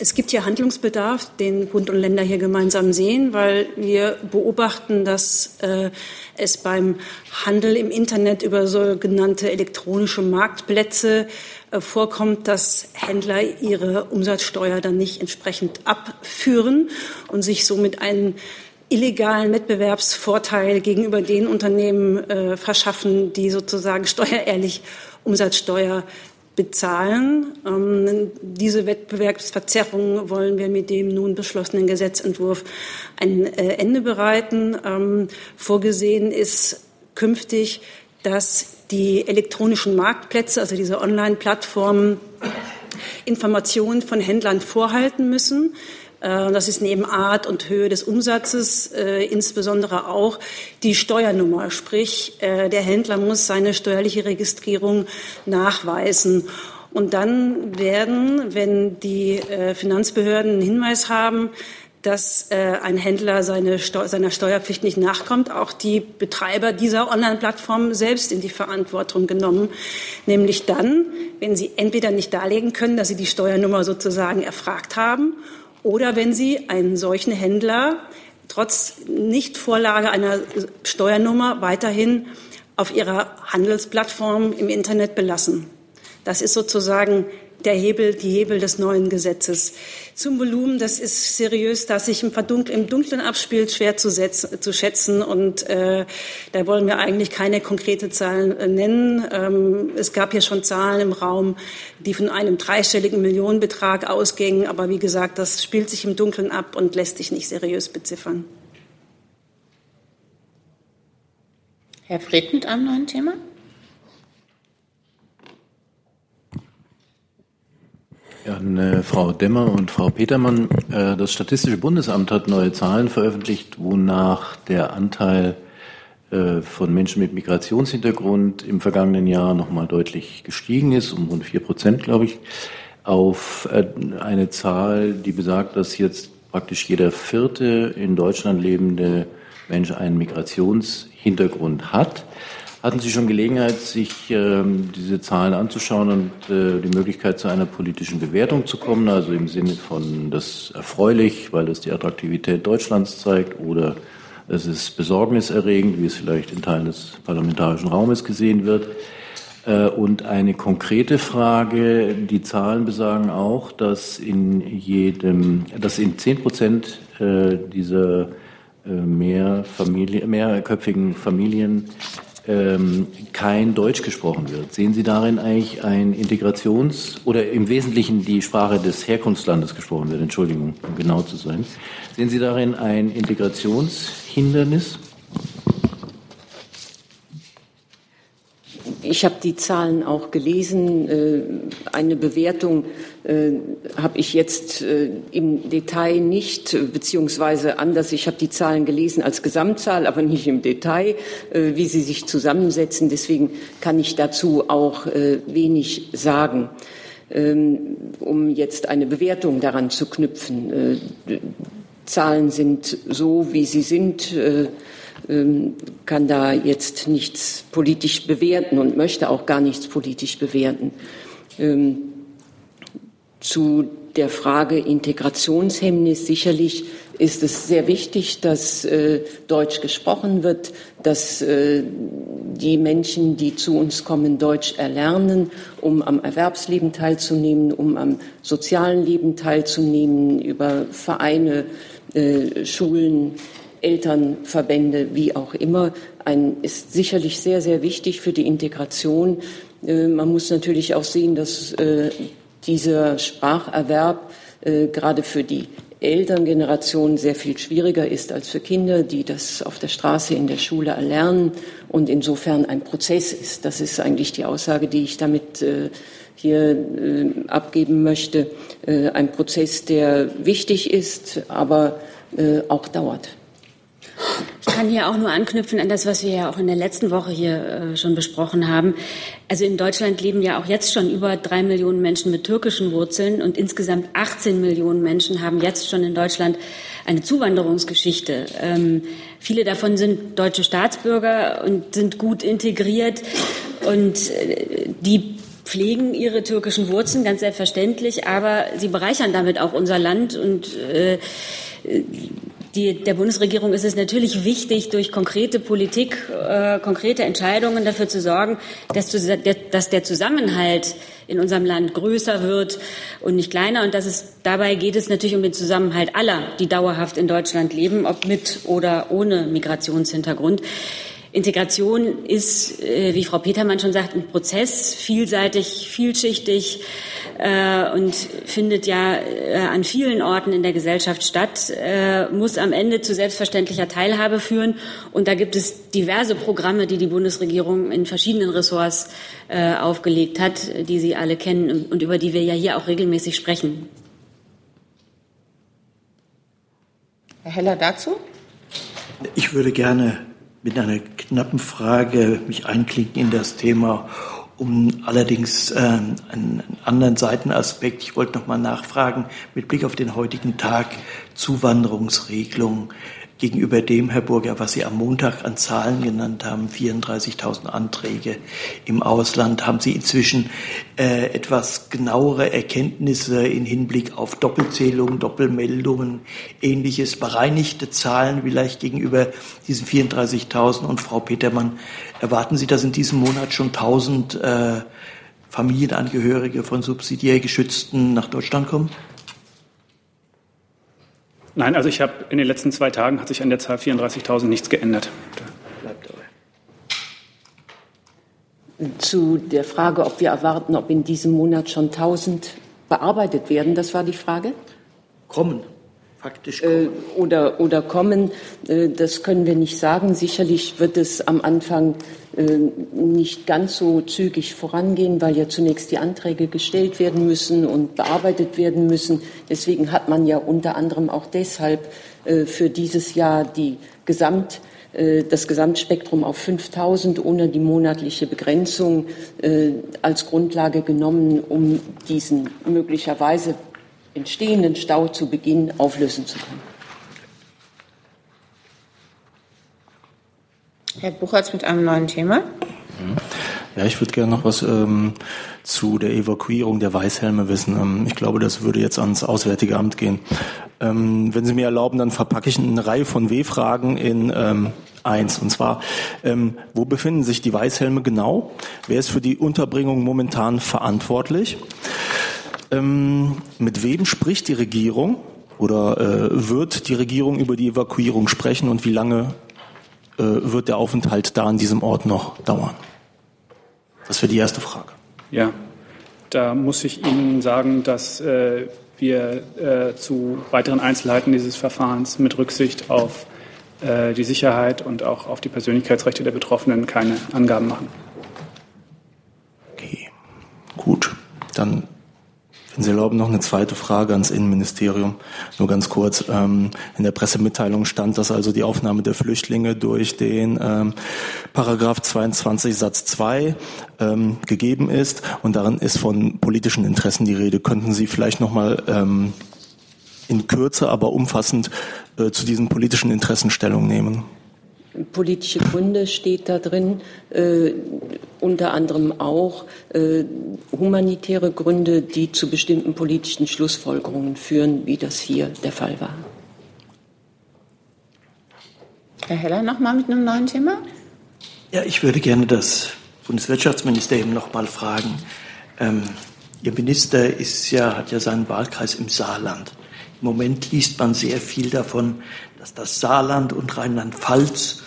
es gibt hier Handlungsbedarf, den Bund und Länder hier gemeinsam sehen, weil wir beobachten, dass äh, es beim Handel im Internet über sogenannte elektronische Marktplätze äh, vorkommt, dass Händler ihre Umsatzsteuer dann nicht entsprechend abführen und sich somit einen illegalen Wettbewerbsvorteil gegenüber den Unternehmen äh, verschaffen, die sozusagen steuerehrlich Umsatzsteuer bezahlen. Ähm, diese Wettbewerbsverzerrung wollen wir mit dem nun beschlossenen Gesetzentwurf ein äh, Ende bereiten. Ähm, vorgesehen ist künftig, dass die elektronischen Marktplätze, also diese Online-Plattformen, Informationen von Händlern vorhalten müssen. Äh, das ist neben Art und Höhe des Umsatzes äh, insbesondere auch die Steuernummer. Sprich, äh, der Händler muss seine steuerliche Registrierung nachweisen. Und dann werden, wenn die Finanzbehörden einen Hinweis haben, dass äh, ein Händler seine Steu seiner Steuerpflicht nicht nachkommt, auch die Betreiber dieser Online-Plattform selbst in die Verantwortung genommen. Nämlich dann, wenn sie entweder nicht darlegen können, dass sie die Steuernummer sozusagen erfragt haben oder wenn Sie einen solchen Händler trotz Nichtvorlage einer Steuernummer weiterhin auf Ihrer Handelsplattform im Internet belassen. Das ist sozusagen der Hebel, die Hebel des neuen Gesetzes. Zum Volumen, das ist seriös, das sich im, Verdunkel, im Dunklen abspielt, schwer zu, setzen, zu schätzen. Und äh, da wollen wir eigentlich keine konkrete Zahlen äh, nennen. Ähm, es gab hier schon Zahlen im Raum, die von einem dreistelligen Millionenbetrag ausgingen. Aber wie gesagt, das spielt sich im Dunkeln ab und lässt sich nicht seriös beziffern. Herr Fried mit einem neuen Thema? An äh, Frau Demmer und Frau Petermann. Äh, das Statistische Bundesamt hat neue Zahlen veröffentlicht, wonach der Anteil äh, von Menschen mit Migrationshintergrund im vergangenen Jahr nochmal deutlich gestiegen ist, um rund vier Prozent, glaube ich, auf eine Zahl, die besagt, dass jetzt praktisch jeder vierte in Deutschland lebende Mensch einen Migrationshintergrund hat. Hatten Sie schon Gelegenheit, sich ähm, diese Zahlen anzuschauen und äh, die Möglichkeit zu einer politischen Bewertung zu kommen, also im Sinne von das erfreulich, weil es die Attraktivität Deutschlands zeigt, oder es ist besorgniserregend, wie es vielleicht in Teilen des parlamentarischen Raumes gesehen wird. Äh, und eine konkrete Frage, die Zahlen besagen auch, dass in jedem, dass in zehn Prozent äh, dieser äh, mehrköpfigen Familien ähm, kein Deutsch gesprochen wird. Sehen Sie darin eigentlich ein Integrations- oder im Wesentlichen die Sprache des Herkunftslandes gesprochen wird, Entschuldigung, um genau zu sein. Sehen Sie darin ein Integrationshindernis? Ich habe die Zahlen auch gelesen. Äh, eine Bewertung äh, habe ich jetzt äh, im Detail nicht, beziehungsweise anders. Ich habe die Zahlen gelesen als Gesamtzahl, aber nicht im Detail, wie sie sich zusammensetzen. Deswegen kann ich dazu auch wenig sagen. Ähm, um jetzt eine Bewertung daran zu knüpfen. Zahlen sind so, wie sie sind ähm, kann da jetzt nichts politisch bewerten und möchte auch gar nichts politisch bewerten. Ähm, zu der Frage Integrationshemmnis sicherlich ist es sehr wichtig, dass äh, Deutsch gesprochen wird, dass äh, die Menschen, die zu uns kommen, Deutsch erlernen, um am Erwerbsleben teilzunehmen, um am sozialen Leben teilzunehmen, über Vereine, äh, Schulen, Elternverbände, wie auch immer, ein, ist sicherlich sehr, sehr wichtig für die Integration. Äh, man muss natürlich auch sehen, dass äh, dieser Spracherwerb äh, gerade für die Elterngeneration sehr viel schwieriger ist als für Kinder, die das auf der Straße in der Schule erlernen und insofern ein Prozess ist. Das ist eigentlich die Aussage, die ich damit äh, hier äh, abgeben möchte. Äh, ein Prozess, der wichtig ist, aber auch dauert. Ich kann hier auch nur anknüpfen an das, was wir ja auch in der letzten Woche hier äh, schon besprochen haben. Also in Deutschland leben ja auch jetzt schon über drei Millionen Menschen mit türkischen Wurzeln und insgesamt 18 Millionen Menschen haben jetzt schon in Deutschland eine Zuwanderungsgeschichte. Ähm, viele davon sind deutsche Staatsbürger und sind gut integriert und äh, die pflegen ihre türkischen Wurzeln ganz selbstverständlich, aber sie bereichern damit auch unser Land und äh, die, der Bundesregierung ist es natürlich wichtig, durch konkrete Politik, äh, konkrete Entscheidungen dafür zu sorgen, dass, dass, der Zusammenhalt in unserem Land größer wird und nicht kleiner. Und dass es, dabei geht es natürlich um den Zusammenhalt aller, die dauerhaft in Deutschland leben, ob mit oder ohne Migrationshintergrund. Integration ist, äh, wie Frau Petermann schon sagt, ein Prozess, vielseitig, vielschichtig äh, und findet ja äh, an vielen Orten in der Gesellschaft statt, muss am Ende zu selbstverständlicher Teilhabe führen. Und da gibt es diverse Programme, die die Bundesregierung in verschiedenen Ressorts aufgelegt hat, die Sie alle kennen und über die wir ja hier auch regelmäßig sprechen. Herr Heller dazu? Ich würde gerne mit einer knappen Frage mich einklinken in das Thema, um allerdings äh, einen anderen Seitenaspekt. Ich wollte noch mal nachfragen mit Blick auf den heutigen Tag Zuwanderungsregelung gegenüber dem, Herr Burger, was Sie am Montag an Zahlen genannt haben, 34.000 Anträge im Ausland, haben Sie inzwischen äh, etwas genauere Erkenntnisse in Hinblick auf Doppelzählungen, Doppelmeldungen, ähnliches, bereinigte Zahlen vielleicht gegenüber diesen 34.000? Und Frau Petermann, erwarten Sie, dass in diesem Monat schon 1.000 äh, Familienangehörige von subsidiär Geschützten nach Deutschland kommen? Nein, also ich habe in den letzten zwei Tagen hat sich an der Zahl 34.000 nichts geändert. Bleibt dabei. Zu der Frage, ob wir erwarten, ob in diesem Monat schon 1000 bearbeitet werden, das war die Frage? Kommen faktisch kommen. Äh, oder, oder kommen, äh, das können wir nicht sagen. Sicherlich wird es am Anfang äh, nicht ganz so zügig vorangehen, weil ja zunächst die Anträge gestellt werden müssen und bearbeitet werden müssen. Deswegen hat man ja unter anderem auch deshalb für dieses Jahr die Gesamt das Gesamtspektrum auf 5000 ohne die monatliche Begrenzung als Grundlage genommen, um diesen möglicherweise entstehenden Stau zu Beginn auflösen zu können. Herr Buchholz mit einem neuen Thema. Ja, ich würde gerne noch was ähm, zu der Evakuierung der Weißhelme wissen. Ähm, ich glaube, das würde jetzt ans Auswärtige Amt gehen. Ähm, wenn Sie mir erlauben, dann verpacke ich eine Reihe von W-Fragen in ähm, eins. Und zwar, ähm, wo befinden sich die Weißhelme genau? Wer ist für die Unterbringung momentan verantwortlich? Ähm, mit wem spricht die Regierung oder äh, wird die Regierung über die Evakuierung sprechen und wie lange äh, wird der Aufenthalt da an diesem Ort noch dauern? Das wäre die erste Frage. Ja, da muss ich Ihnen sagen, dass äh, wir äh, zu weiteren Einzelheiten dieses Verfahrens mit Rücksicht auf äh, die Sicherheit und auch auf die Persönlichkeitsrechte der Betroffenen keine Angaben machen. Okay, gut. Dann Sie erlauben, noch eine zweite Frage ans Innenministerium. Nur ganz kurz. Ähm, in der Pressemitteilung stand, dass also die Aufnahme der Flüchtlinge durch den ähm, Paragraph 22 Satz 2 ähm, gegeben ist und darin ist von politischen Interessen die Rede. Könnten Sie vielleicht noch mal in Kürze, aber umfassend äh, zu diesen politischen Interessen Stellung nehmen? Politische Gründe steht da drin, äh, unter anderem auch äh, humanitäre Gründe, die zu bestimmten politischen Schlussfolgerungen führen, wie das hier der Fall war. Herr Heller, noch mal mit einem neuen Thema? Ja, ich würde gerne das Bundeswirtschaftsministerium noch mal fragen. Ähm, Ihr Minister ist ja, hat ja seinen Wahlkreis im Saarland. Im Moment liest man sehr viel davon, dass das Saarland und Rheinland-Pfalz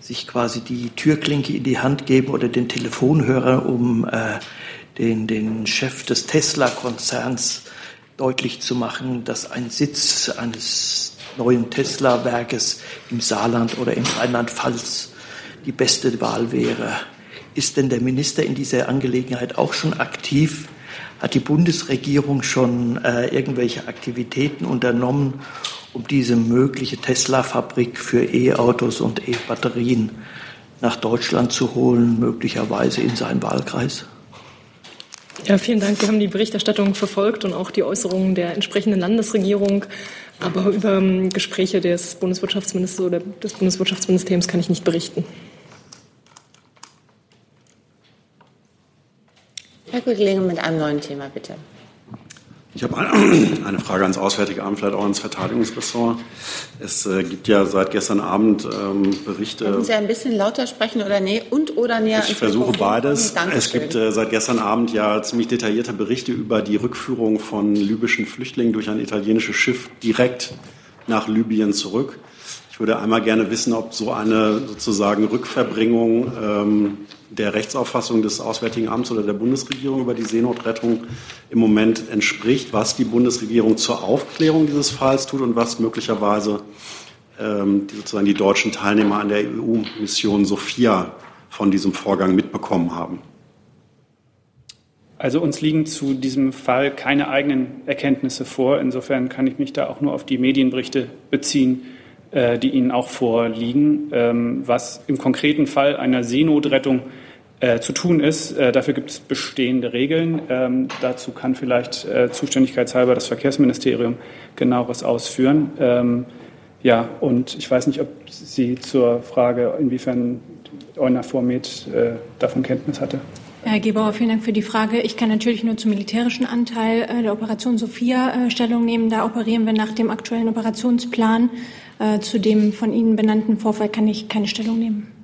sich quasi die Türklinke in die Hand geben oder den Telefonhörer, um äh, den, den Chef des Tesla-Konzerns deutlich zu machen, dass ein Sitz eines neuen Tesla-Werkes im Saarland oder in Rheinland-Pfalz die beste Wahl wäre. Ist denn der Minister in dieser Angelegenheit auch schon aktiv? Hat die Bundesregierung schon äh, irgendwelche Aktivitäten unternommen, um diese mögliche Tesla-Fabrik für E-Autos und E-Batterien nach Deutschland zu holen, möglicherweise in seinen Wahlkreis? Ja, vielen Dank. Wir haben die Berichterstattung verfolgt und auch die Äußerungen der entsprechenden Landesregierung. Aber über ähm, Gespräche des Bundeswirtschaftsministers oder des Bundeswirtschaftsministeriums kann ich nicht berichten. Herr Kollege, mit einem neuen Thema, bitte. Ich habe eine Frage ans Auswärtige Amt, vielleicht auch ans Verteidigungsressort. Es äh, gibt ja seit gestern Abend ähm, Berichte. Können Sie ein bisschen lauter sprechen oder nee und oder näher? Ich versuche beides. Es gibt äh, seit gestern Abend ja ziemlich detaillierte Berichte über die Rückführung von libyschen Flüchtlingen durch ein italienisches Schiff direkt nach Libyen zurück. Ich würde einmal gerne wissen, ob so eine sozusagen Rückverbringung ähm, der Rechtsauffassung des Auswärtigen Amts oder der Bundesregierung über die Seenotrettung im Moment entspricht, was die Bundesregierung zur Aufklärung dieses Falls tut und was möglicherweise ähm, die, sozusagen die deutschen Teilnehmer an der EU-Mission Sophia von diesem Vorgang mitbekommen haben. Also uns liegen zu diesem Fall keine eigenen Erkenntnisse vor. Insofern kann ich mich da auch nur auf die Medienberichte beziehen, äh, die Ihnen auch vorliegen. Ähm, was im konkreten Fall einer Seenotrettung äh, zu tun ist. Äh, dafür gibt es bestehende Regeln. Ähm, dazu kann vielleicht äh, zuständigkeitshalber das Verkehrsministerium genaueres ausführen. Ähm, ja, und ich weiß nicht, ob Sie zur Frage, inwiefern EUNAVFOR-Med äh, davon Kenntnis hatte. Herr Gebauer, vielen Dank für die Frage. Ich kann natürlich nur zum militärischen Anteil äh, der Operation Sophia Stellung nehmen. Da operieren wir nach dem aktuellen Operationsplan. Zu dem von Ihnen benannten Vorfall kann ich keine Stellung nehmen.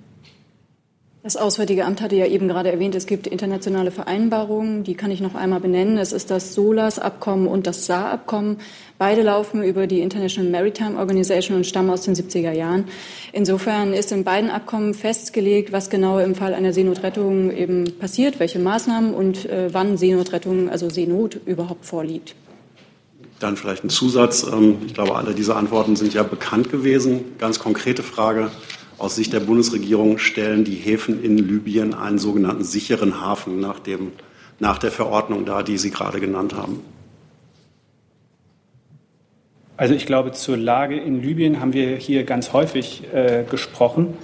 Das Auswärtige Amt hatte ja eben gerade erwähnt, es gibt internationale Vereinbarungen, die kann ich noch einmal benennen. Es ist das SOLAS-Abkommen und das SAR-Abkommen. Beide laufen über die International Maritime Organization und stammen aus den 70er Jahren. Insofern ist in beiden Abkommen festgelegt, was genau im Fall einer Seenotrettung eben passiert, welche Maßnahmen und äh, wann Seenotrettung, also Seenot überhaupt vorliegt. Dann vielleicht ein Zusatz. Ähm, ich glaube, alle diese Antworten sind ja bekannt gewesen. Ganz konkrete Frage. Aus Sicht der Bundesregierung stellen die Häfen in Libyen einen sogenannten sicheren Hafen nach, dem, nach der Verordnung da, die Sie gerade genannt haben. Also ich glaube, zur Lage in Libyen haben wir hier ganz häufig äh, gesprochen.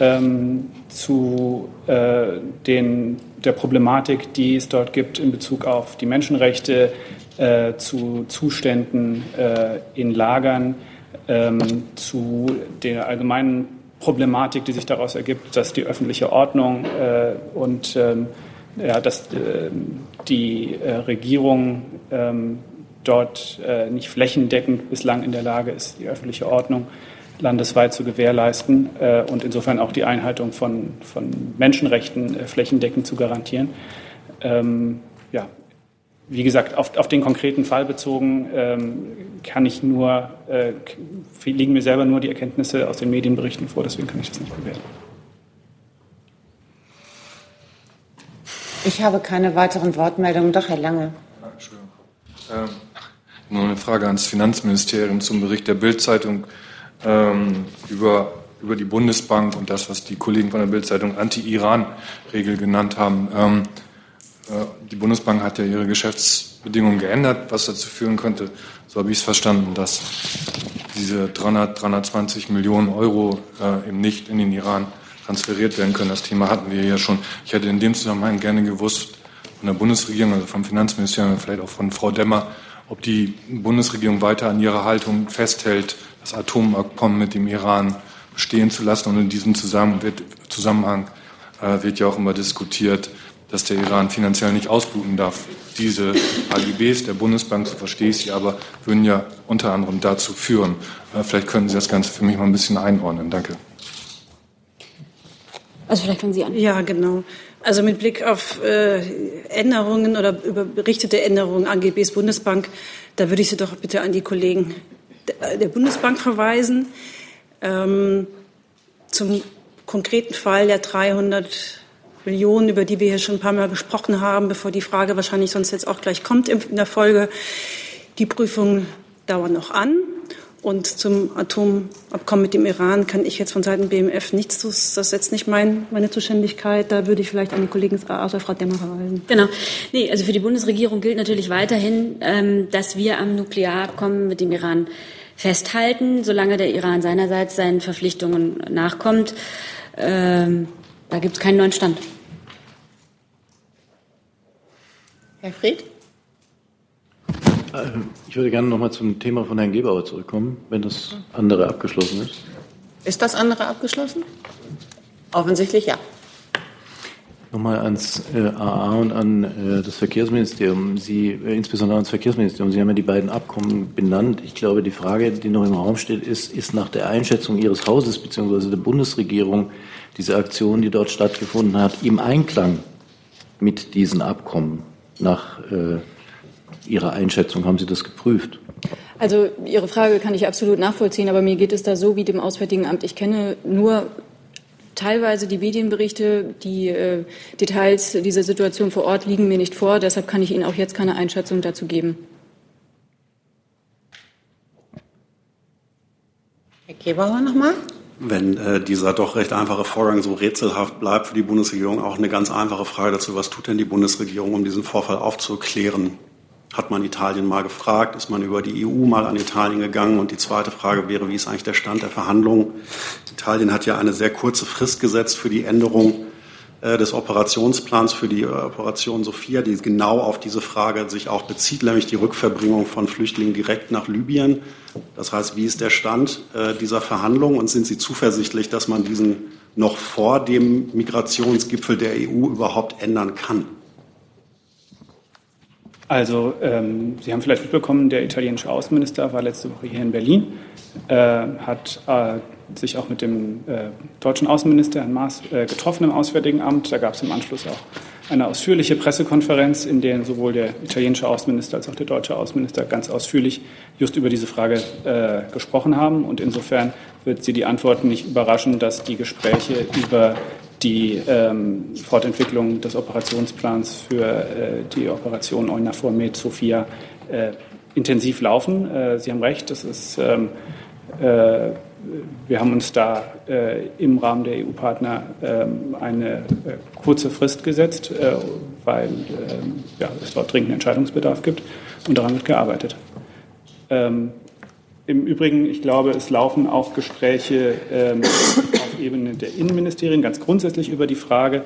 Ähm, zu äh, den, der Problematik, die es dort gibt in Bezug auf die Menschenrechte, äh, zu Zuständen äh, in Lagern, ähm, zu der allgemeinen Problematik, die sich daraus ergibt, dass die öffentliche Ordnung äh, und ähm, ja, dass äh, die äh, Regierung ähm, dort äh, nicht flächendeckend bislang in der Lage ist, die öffentliche Ordnung landesweit zu gewährleisten äh, und insofern auch die Einhaltung von, von Menschenrechten flächendeckend zu garantieren. Ähm, ja, wie gesagt, auf, auf, den konkreten Fall bezogen ähm, kann ich nur, äh, liegen mir selber nur die Erkenntnisse aus den Medienberichten vor, deswegen kann ich das nicht bewerten. Ich habe keine weiteren Wortmeldungen. Doch, Herr Lange. Dankeschön. Ähm, nur eine Frage ans Finanzministerium zum Bericht der Bildzeitung ähm, über, über die Bundesbank und das, was die Kollegen von der Bildzeitung Anti-Iran-Regel genannt haben. Äh, die Bundesbank hat ja ihre Geschäftsbedingungen geändert, was dazu führen könnte, so habe ich es verstanden, dass diese 300, 320 Millionen Euro äh, eben nicht in den Iran transferiert werden können. Das Thema hatten wir ja schon. Ich hätte in dem Zusammenhang gerne gewusst von der Bundesregierung, also vom Finanzministerium, vielleicht auch von Frau Demmer, ob die Bundesregierung weiter an ihrer Haltung festhält, das Atomabkommen mit dem Iran bestehen zu lassen. Und in diesem Zusammenhang äh, wird ja auch immer diskutiert, dass der Iran finanziell nicht ausbluten darf. Diese AGBs der Bundesbank, so verstehe ich sie, aber würden ja unter anderem dazu führen. Äh, vielleicht können Sie das Ganze für mich mal ein bisschen einordnen. Danke. Also vielleicht können Sie an. Ja, genau. Also mit Blick auf äh, Änderungen oder über berichtete Änderungen AGBs Bundesbank, da würde ich Sie doch bitte an die Kollegen der Bundesbank verweisen. Ähm, zum konkreten Fall der 300 Millionen, über die wir hier schon ein paar Mal gesprochen haben, bevor die Frage wahrscheinlich sonst jetzt auch gleich kommt in der Folge. Die Prüfungen dauern noch an. Und zum Atomabkommen mit dem Iran kann ich jetzt von Seiten BMF nichts tun. Das ist jetzt nicht mein, meine Zuständigkeit. Da würde ich vielleicht an die Kollegin also Frau Demmer verweisen. Genau. Nee, also für die Bundesregierung gilt natürlich weiterhin, ähm, dass wir am Nuklearabkommen mit dem Iran festhalten, solange der Iran seinerseits seinen Verpflichtungen nachkommt. Ähm, da gibt es keinen neuen Stand. Herr Fried? Äh, ich würde gerne noch mal zum Thema von Herrn Gebauer zurückkommen, wenn das andere abgeschlossen ist. Ist das andere abgeschlossen? Offensichtlich ja. Nochmal ans äh, AA und an äh, das Verkehrsministerium. Sie, äh, insbesondere ans Verkehrsministerium, Sie haben ja die beiden Abkommen benannt. Ich glaube, die Frage, die noch im Raum steht, ist, ist nach der Einschätzung Ihres Hauses bzw. der Bundesregierung diese Aktion, die dort stattgefunden hat, im Einklang mit diesen Abkommen nach äh, Ihrer Einschätzung? Haben Sie das geprüft? Also Ihre Frage kann ich absolut nachvollziehen, aber mir geht es da so wie dem Auswärtigen Amt. Ich kenne nur teilweise die Medienberichte, die äh, Details dieser Situation vor Ort liegen mir nicht vor. Deshalb kann ich Ihnen auch jetzt keine Einschätzung dazu geben. Herr Gebauer nochmal wenn äh, dieser doch recht einfache Vorgang so rätselhaft bleibt für die Bundesregierung, auch eine ganz einfache Frage dazu, was tut denn die Bundesregierung, um diesen Vorfall aufzuklären? Hat man Italien mal gefragt? Ist man über die EU mal an Italien gegangen? Und die zweite Frage wäre, wie ist eigentlich der Stand der Verhandlungen? Italien hat ja eine sehr kurze Frist gesetzt für die Änderung des Operationsplans für die äh, Operation Sophia, die genau auf diese Frage sich auch bezieht, nämlich die Rückverbringung von Flüchtlingen direkt nach Libyen. Das heißt, wie ist der Stand äh, dieser Verhandlungen und sind Sie zuversichtlich, dass man diesen noch vor dem Migrationsgipfel der EU überhaupt ändern kann? Also, ähm, Sie haben vielleicht mitbekommen, der italienische Außenminister war letzte Woche hier in Berlin, äh, hat äh, sich auch mit dem äh, deutschen Außenminister Herrn Maas äh, getroffen im Auswärtigen Amt. Da gab es im Anschluss auch eine ausführliche Pressekonferenz, in der sowohl der italienische Außenminister als auch der deutsche Außenminister ganz ausführlich just über diese Frage äh, gesprochen haben. Und insofern wird Sie die Antworten nicht überraschen, dass die Gespräche über die ähm, Fortentwicklung des Operationsplans für äh, die Operation EUNAVFOR Med Sophia äh, intensiv laufen. Äh, Sie haben recht, das ist ähm, äh, wir haben uns da äh, im Rahmen der EU-Partner ähm, eine äh, kurze Frist gesetzt, äh, weil ähm, ja, es dort dringenden Entscheidungsbedarf gibt und daran wird gearbeitet. Ähm, Im Übrigen, ich glaube, es laufen auch Gespräche ähm, auf Ebene der Innenministerien ganz grundsätzlich über die Frage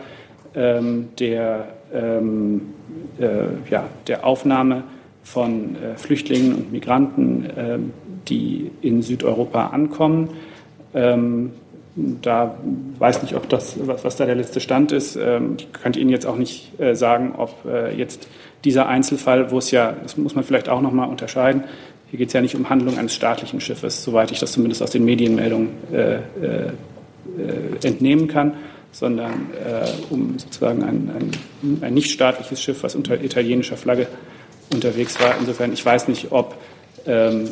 ähm, der, ähm, äh, ja, der Aufnahme von äh, Flüchtlingen und Migranten die in Südeuropa ankommen. Ähm, da weiß nicht, ob das, was, was, da der letzte Stand ist. Ähm, ich könnte Ihnen jetzt auch nicht äh, sagen, ob äh, jetzt dieser Einzelfall, wo es ja, das muss man vielleicht auch noch mal unterscheiden, hier geht es ja nicht um Handlung eines staatlichen Schiffes, soweit ich das zumindest aus den Medienmeldungen äh, äh entnehmen kann, sondern äh, um sozusagen ein, ein, ein nichtstaatliches Schiff, was unter italienischer Flagge unterwegs war. Insofern, ich weiß nicht, ob ähm,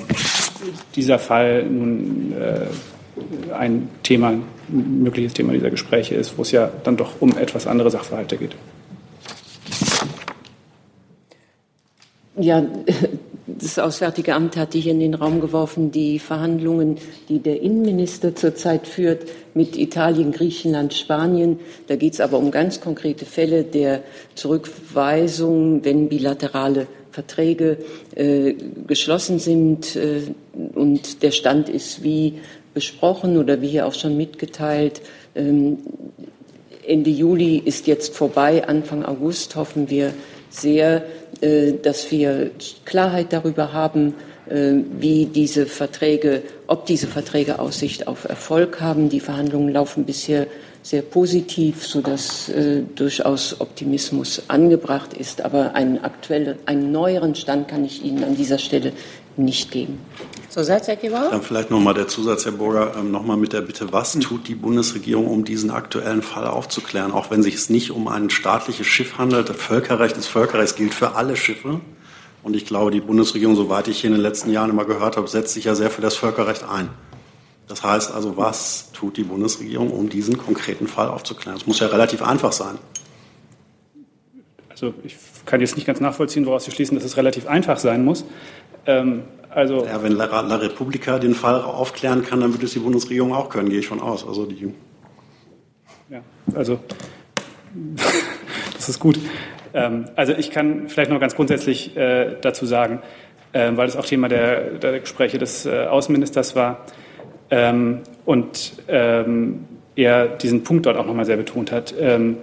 dieser Fall nun äh, ein Thema, ein mögliches Thema dieser Gespräche ist, wo es ja dann doch um etwas andere Sachverhalte geht. Ja, das Auswärtige Amt hatte hier in den Raum geworfen, die Verhandlungen, die der Innenminister zurzeit führt mit Italien, Griechenland, Spanien. Da geht es aber um ganz konkrete Fälle der Zurückweisung, wenn bilaterale Verträge äh, geschlossen sind äh, und der Stand ist wie besprochen oder wie hier auch schon mitgeteilt. Ähm, Ende Juli ist jetzt vorbei, Anfang August hoffen wir sehr, äh, dass wir Klarheit darüber haben, äh, wie diese Verträge, ob diese Verträge Aussicht auf Erfolg haben. Die Verhandlungen laufen bisher sehr positiv, sodass äh, durchaus Optimismus angebracht ist. Aber einen aktuellen, einen neueren Stand kann ich Ihnen an dieser Stelle nicht geben. Zusatz, Herr Gebauer? Dann vielleicht nochmal der Zusatz, Herr Burger, ähm, nochmal mit der Bitte, was tut die Bundesregierung, um diesen aktuellen Fall aufzuklären, auch wenn sich es nicht um ein staatliches Schiff handelt. Das Völkerrecht des Völkerrechts gilt für alle Schiffe. Und ich glaube, die Bundesregierung, soweit ich hier in den letzten Jahren immer gehört habe, setzt sich ja sehr für das Völkerrecht ein. Das heißt also, was tut die Bundesregierung, um diesen konkreten Fall aufzuklären? Das muss ja relativ einfach sein. Also ich kann jetzt nicht ganz nachvollziehen, woraus Sie schließen, dass es relativ einfach sein muss. Ähm, also ja, wenn La, La Repubblica den Fall aufklären kann, dann wird es die Bundesregierung auch können, gehe ich von aus. Also die ja, also das ist gut. Ähm, also ich kann vielleicht noch ganz grundsätzlich äh, dazu sagen, äh, weil das auch Thema der, der Gespräche des äh, Außenministers war ähm, und ähm, er diesen Punkt dort auch nochmal sehr betont hat. Ähm,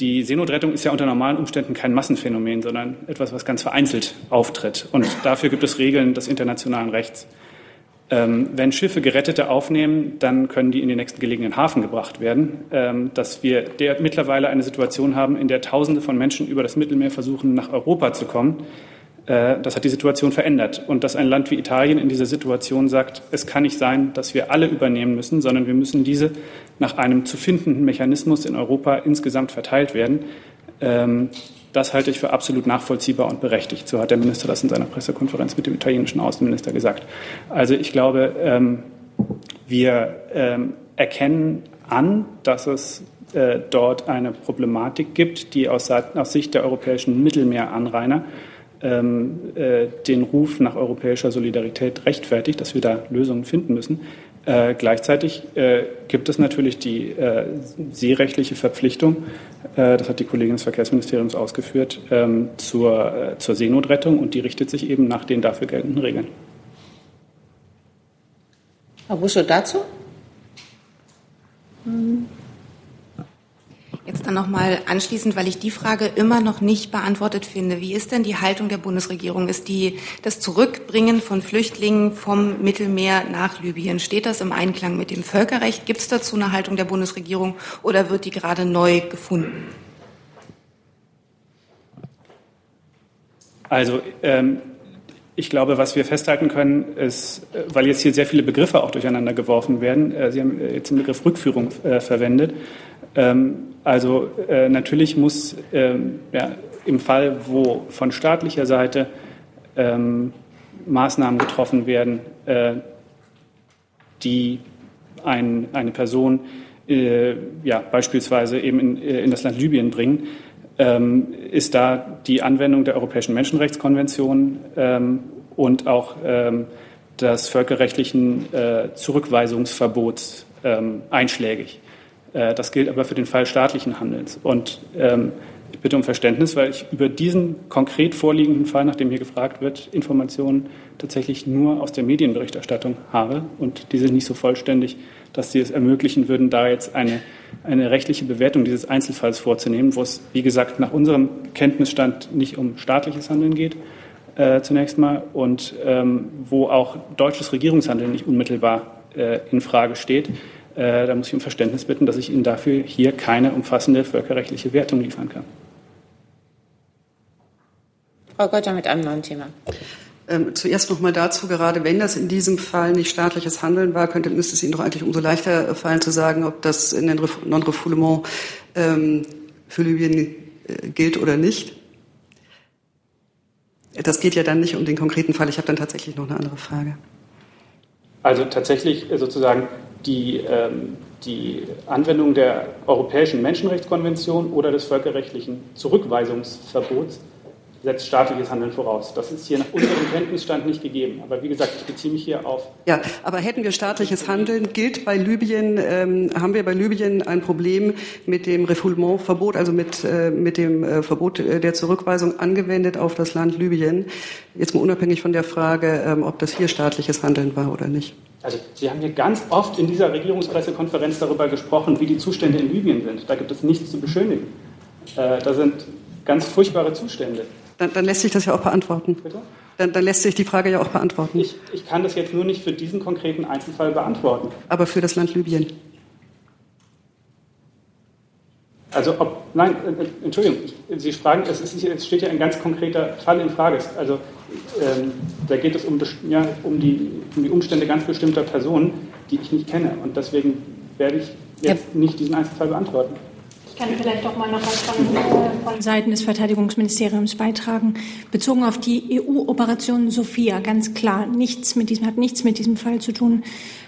die Seenotrettung ist ja unter normalen Umständen kein Massenphänomen, sondern etwas, was ganz vereinzelt auftritt. Und dafür gibt es Regeln des internationalen Rechts. Ähm, wenn Schiffe Gerettete aufnehmen, dann können die in den nächsten gelegenen Hafen gebracht werden. Ähm, dass wir mittlerweile eine Situation haben, in der Tausende von Menschen über das Mittelmeer versuchen, nach Europa zu kommen, das hat die Situation verändert. Und dass ein Land wie Italien in dieser Situation sagt, es kann nicht sein, dass wir alle übernehmen müssen, sondern wir müssen diese nach einem zu findenden Mechanismus in Europa insgesamt verteilt werden. Ähm, das halte ich für absolut nachvollziehbar und berechtigt. So hat der Minister das in seiner Pressekonferenz mit dem italienischen Außenminister gesagt. Also ich glaube, ähm, wir ähm, erkennen an, dass es äh, dort eine Problematik gibt, die aus, Sicht der europäischen Mittelmeeranrainer ähm, äh, den Ruf nach europäischer Solidarität rechtfertigt, dass wir da Lösungen finden müssen. Äh, gleichzeitig äh, gibt es natürlich die äh, seerechtliche Verpflichtung, äh, das hat die Kollegin des Verkehrsministeriums ausgeführt, ähm, zur, äh, zur Seenotrettung und die richtet sich eben nach den dafür geltenden Regeln. Herr Buschow dazu? Mhm. Jetzt dann nochmal anschließend, weil ich die Frage immer noch nicht beantwortet finde. Wie ist denn die Haltung der Bundesregierung? Ist die, das Zurückbringen von Flüchtlingen vom Mittelmeer nach Libyen, steht das im Einklang mit dem Völkerrecht? Gibt es dazu eine Haltung der Bundesregierung oder wird die gerade neu gefunden? Also, ähm, ich glaube, was wir festhalten können, ist, äh, weil jetzt hier sehr viele Begriffe auch durcheinander geworfen werden. Äh, Sie haben jetzt den Begriff Rückführung äh, verwendet. Ähm, also äh, natürlich muss ähm, ja, im Fall, wo von staatlicher Seite ähm, Maßnahmen getroffen werden, äh, die ein, eine Person äh, ja, beispielsweise eben in, äh, in, das Land Libyen bringen, ähm, ist da die Anwendung der Europäischen Menschenrechtskonvention ähm, und auch ähm, des völkerrechtlichen äh, Zurückweisungsverbots einschlägig. Äh, das gilt aber für den Fall staatlichen Handelns. Und ähm, ich bitte um Verständnis, weil ich über diesen konkret vorliegenden Fall, nach dem hier gefragt wird, Informationen tatsächlich nur aus der Medienberichterstattung habe. Und die sind nicht so vollständig, dass sie es ermöglichen würden, da jetzt eine, eine rechtliche Bewertung dieses Einzelfalls vorzunehmen, wo es, wie gesagt, nach unserem Kenntnisstand nicht um staatliches Handeln geht, äh, zunächst mal, und ähm, wo auch deutsches Regierungshandeln nicht unmittelbar äh, in Frage steht. Äh, da muss ich um Verständnis bitten, dass ich Ihnen dafür hier keine umfassende völkerrechtliche Wertung liefern kann. Frau Gotter mit einem neuen Thema. Ähm, zuerst noch mal dazu, gerade wenn das in diesem Fall nicht staatliches Handeln war, könnte, müsste es Ihnen doch eigentlich umso leichter fallen zu sagen, ob das in den Non-Refoulement ähm, für Libyen äh, gilt oder nicht. das geht ja dann nicht um den konkreten Fall. Ich habe dann tatsächlich noch eine andere Frage. Also tatsächlich sozusagen die, ähm, die Anwendung der Europäischen Menschenrechtskonvention oder des völkerrechtlichen Zurückweisungsverbots setzt staatliches Handeln voraus. Das ist hier nach unserem Kenntnisstand nicht gegeben. Aber wie gesagt, ich beziehe mich hier auf. Ja, aber hätten wir staatliches Handeln, gilt bei Libyen, ähm, haben wir bei Libyen ein Problem mit dem Refoulement-Verbot, also mit, äh, mit dem äh, Verbot der Zurückweisung angewendet auf das Land Libyen. Jetzt mal unabhängig von der Frage, ähm, ob das hier staatliches Handeln war oder nicht. Also Sie haben hier ganz oft in dieser Regierungspressekonferenz darüber gesprochen, wie die Zustände in Libyen sind. Da gibt es nichts zu beschönigen. Äh, da sind ganz furchtbare Zustände. Dann, dann lässt sich das ja auch beantworten. Bitte? Dann, dann lässt sich die Frage ja auch beantworten. Ich, ich kann das jetzt nur nicht für diesen konkreten Einzelfall beantworten. Aber für das Land Libyen. Also ob, nein, äh, Entschuldigung, ich, Sie fragen, es, ist, es steht ja ein ganz konkreter Fall in Frage. Also ähm, da geht es um, ja, um, die, um die Umstände ganz bestimmter Personen, die ich nicht kenne. Und deswegen werde ich jetzt ja. nicht diesen Einzelfall beantworten kann vielleicht doch mal noch was von, äh, von Seiten des Verteidigungsministeriums beitragen. Bezogen auf die EU-Operation Sophia, ganz klar, nichts mit diesem, hat nichts mit diesem Fall zu tun.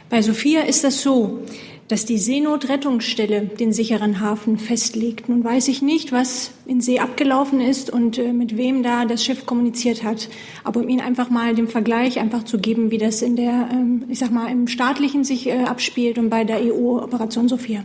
Bei Sophia ist das so, dass die Seenotrettungsstelle den sicheren Hafen festlegt. Nun weiß ich nicht, was in See abgelaufen ist und äh, mit wem da das Schiff kommuniziert hat. Aber um Ihnen einfach mal den Vergleich einfach zu geben, wie das in der, ähm, ich sag mal, im staatlichen sich äh, abspielt und bei der EU-Operation Sophia.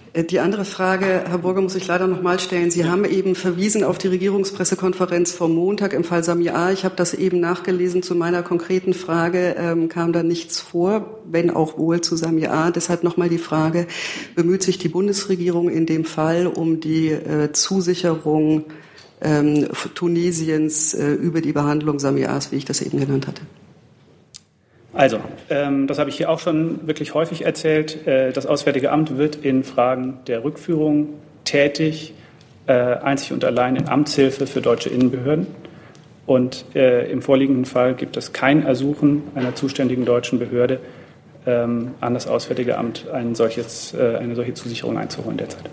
Äh, die andere Frage, Herr Burger, muss ich leider noch mal stellen. Sie haben eben verwiesen auf die Regierungspressekonferenz vom Montag im Fall Samia. Ich habe das eben nachgelesen. Zu meiner konkreten Frage ähm, kam da nichts vor, wenn auch wohl zu Samia. Deshalb noch mal die Frage, bemüht sich die Bundesregierung in dem Fall um die äh, Zusicherung ähm, Tunesiens äh, über die Behandlung Samias, wie ich das eben genannt hatte? Also, ähm, das habe ich hier auch schon wirklich häufig erzählt. Äh, das Auswärtige Amt wird in Fragen der Rückführung tätig, äh, einzig und allein in Amtshilfe für deutsche Innenbehörden. Und äh, im vorliegenden Fall gibt es kein Ersuchen einer zuständigen deutschen Behörde ähm, an das Auswärtige Amt, ein solches, äh, eine solche Zusicherung einzuholen derzeit.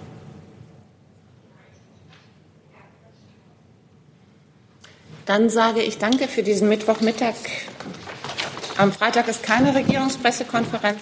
Dann sage ich danke für diesen Mittwochmittag. Am Freitag ist keine Regierungspressekonferenz.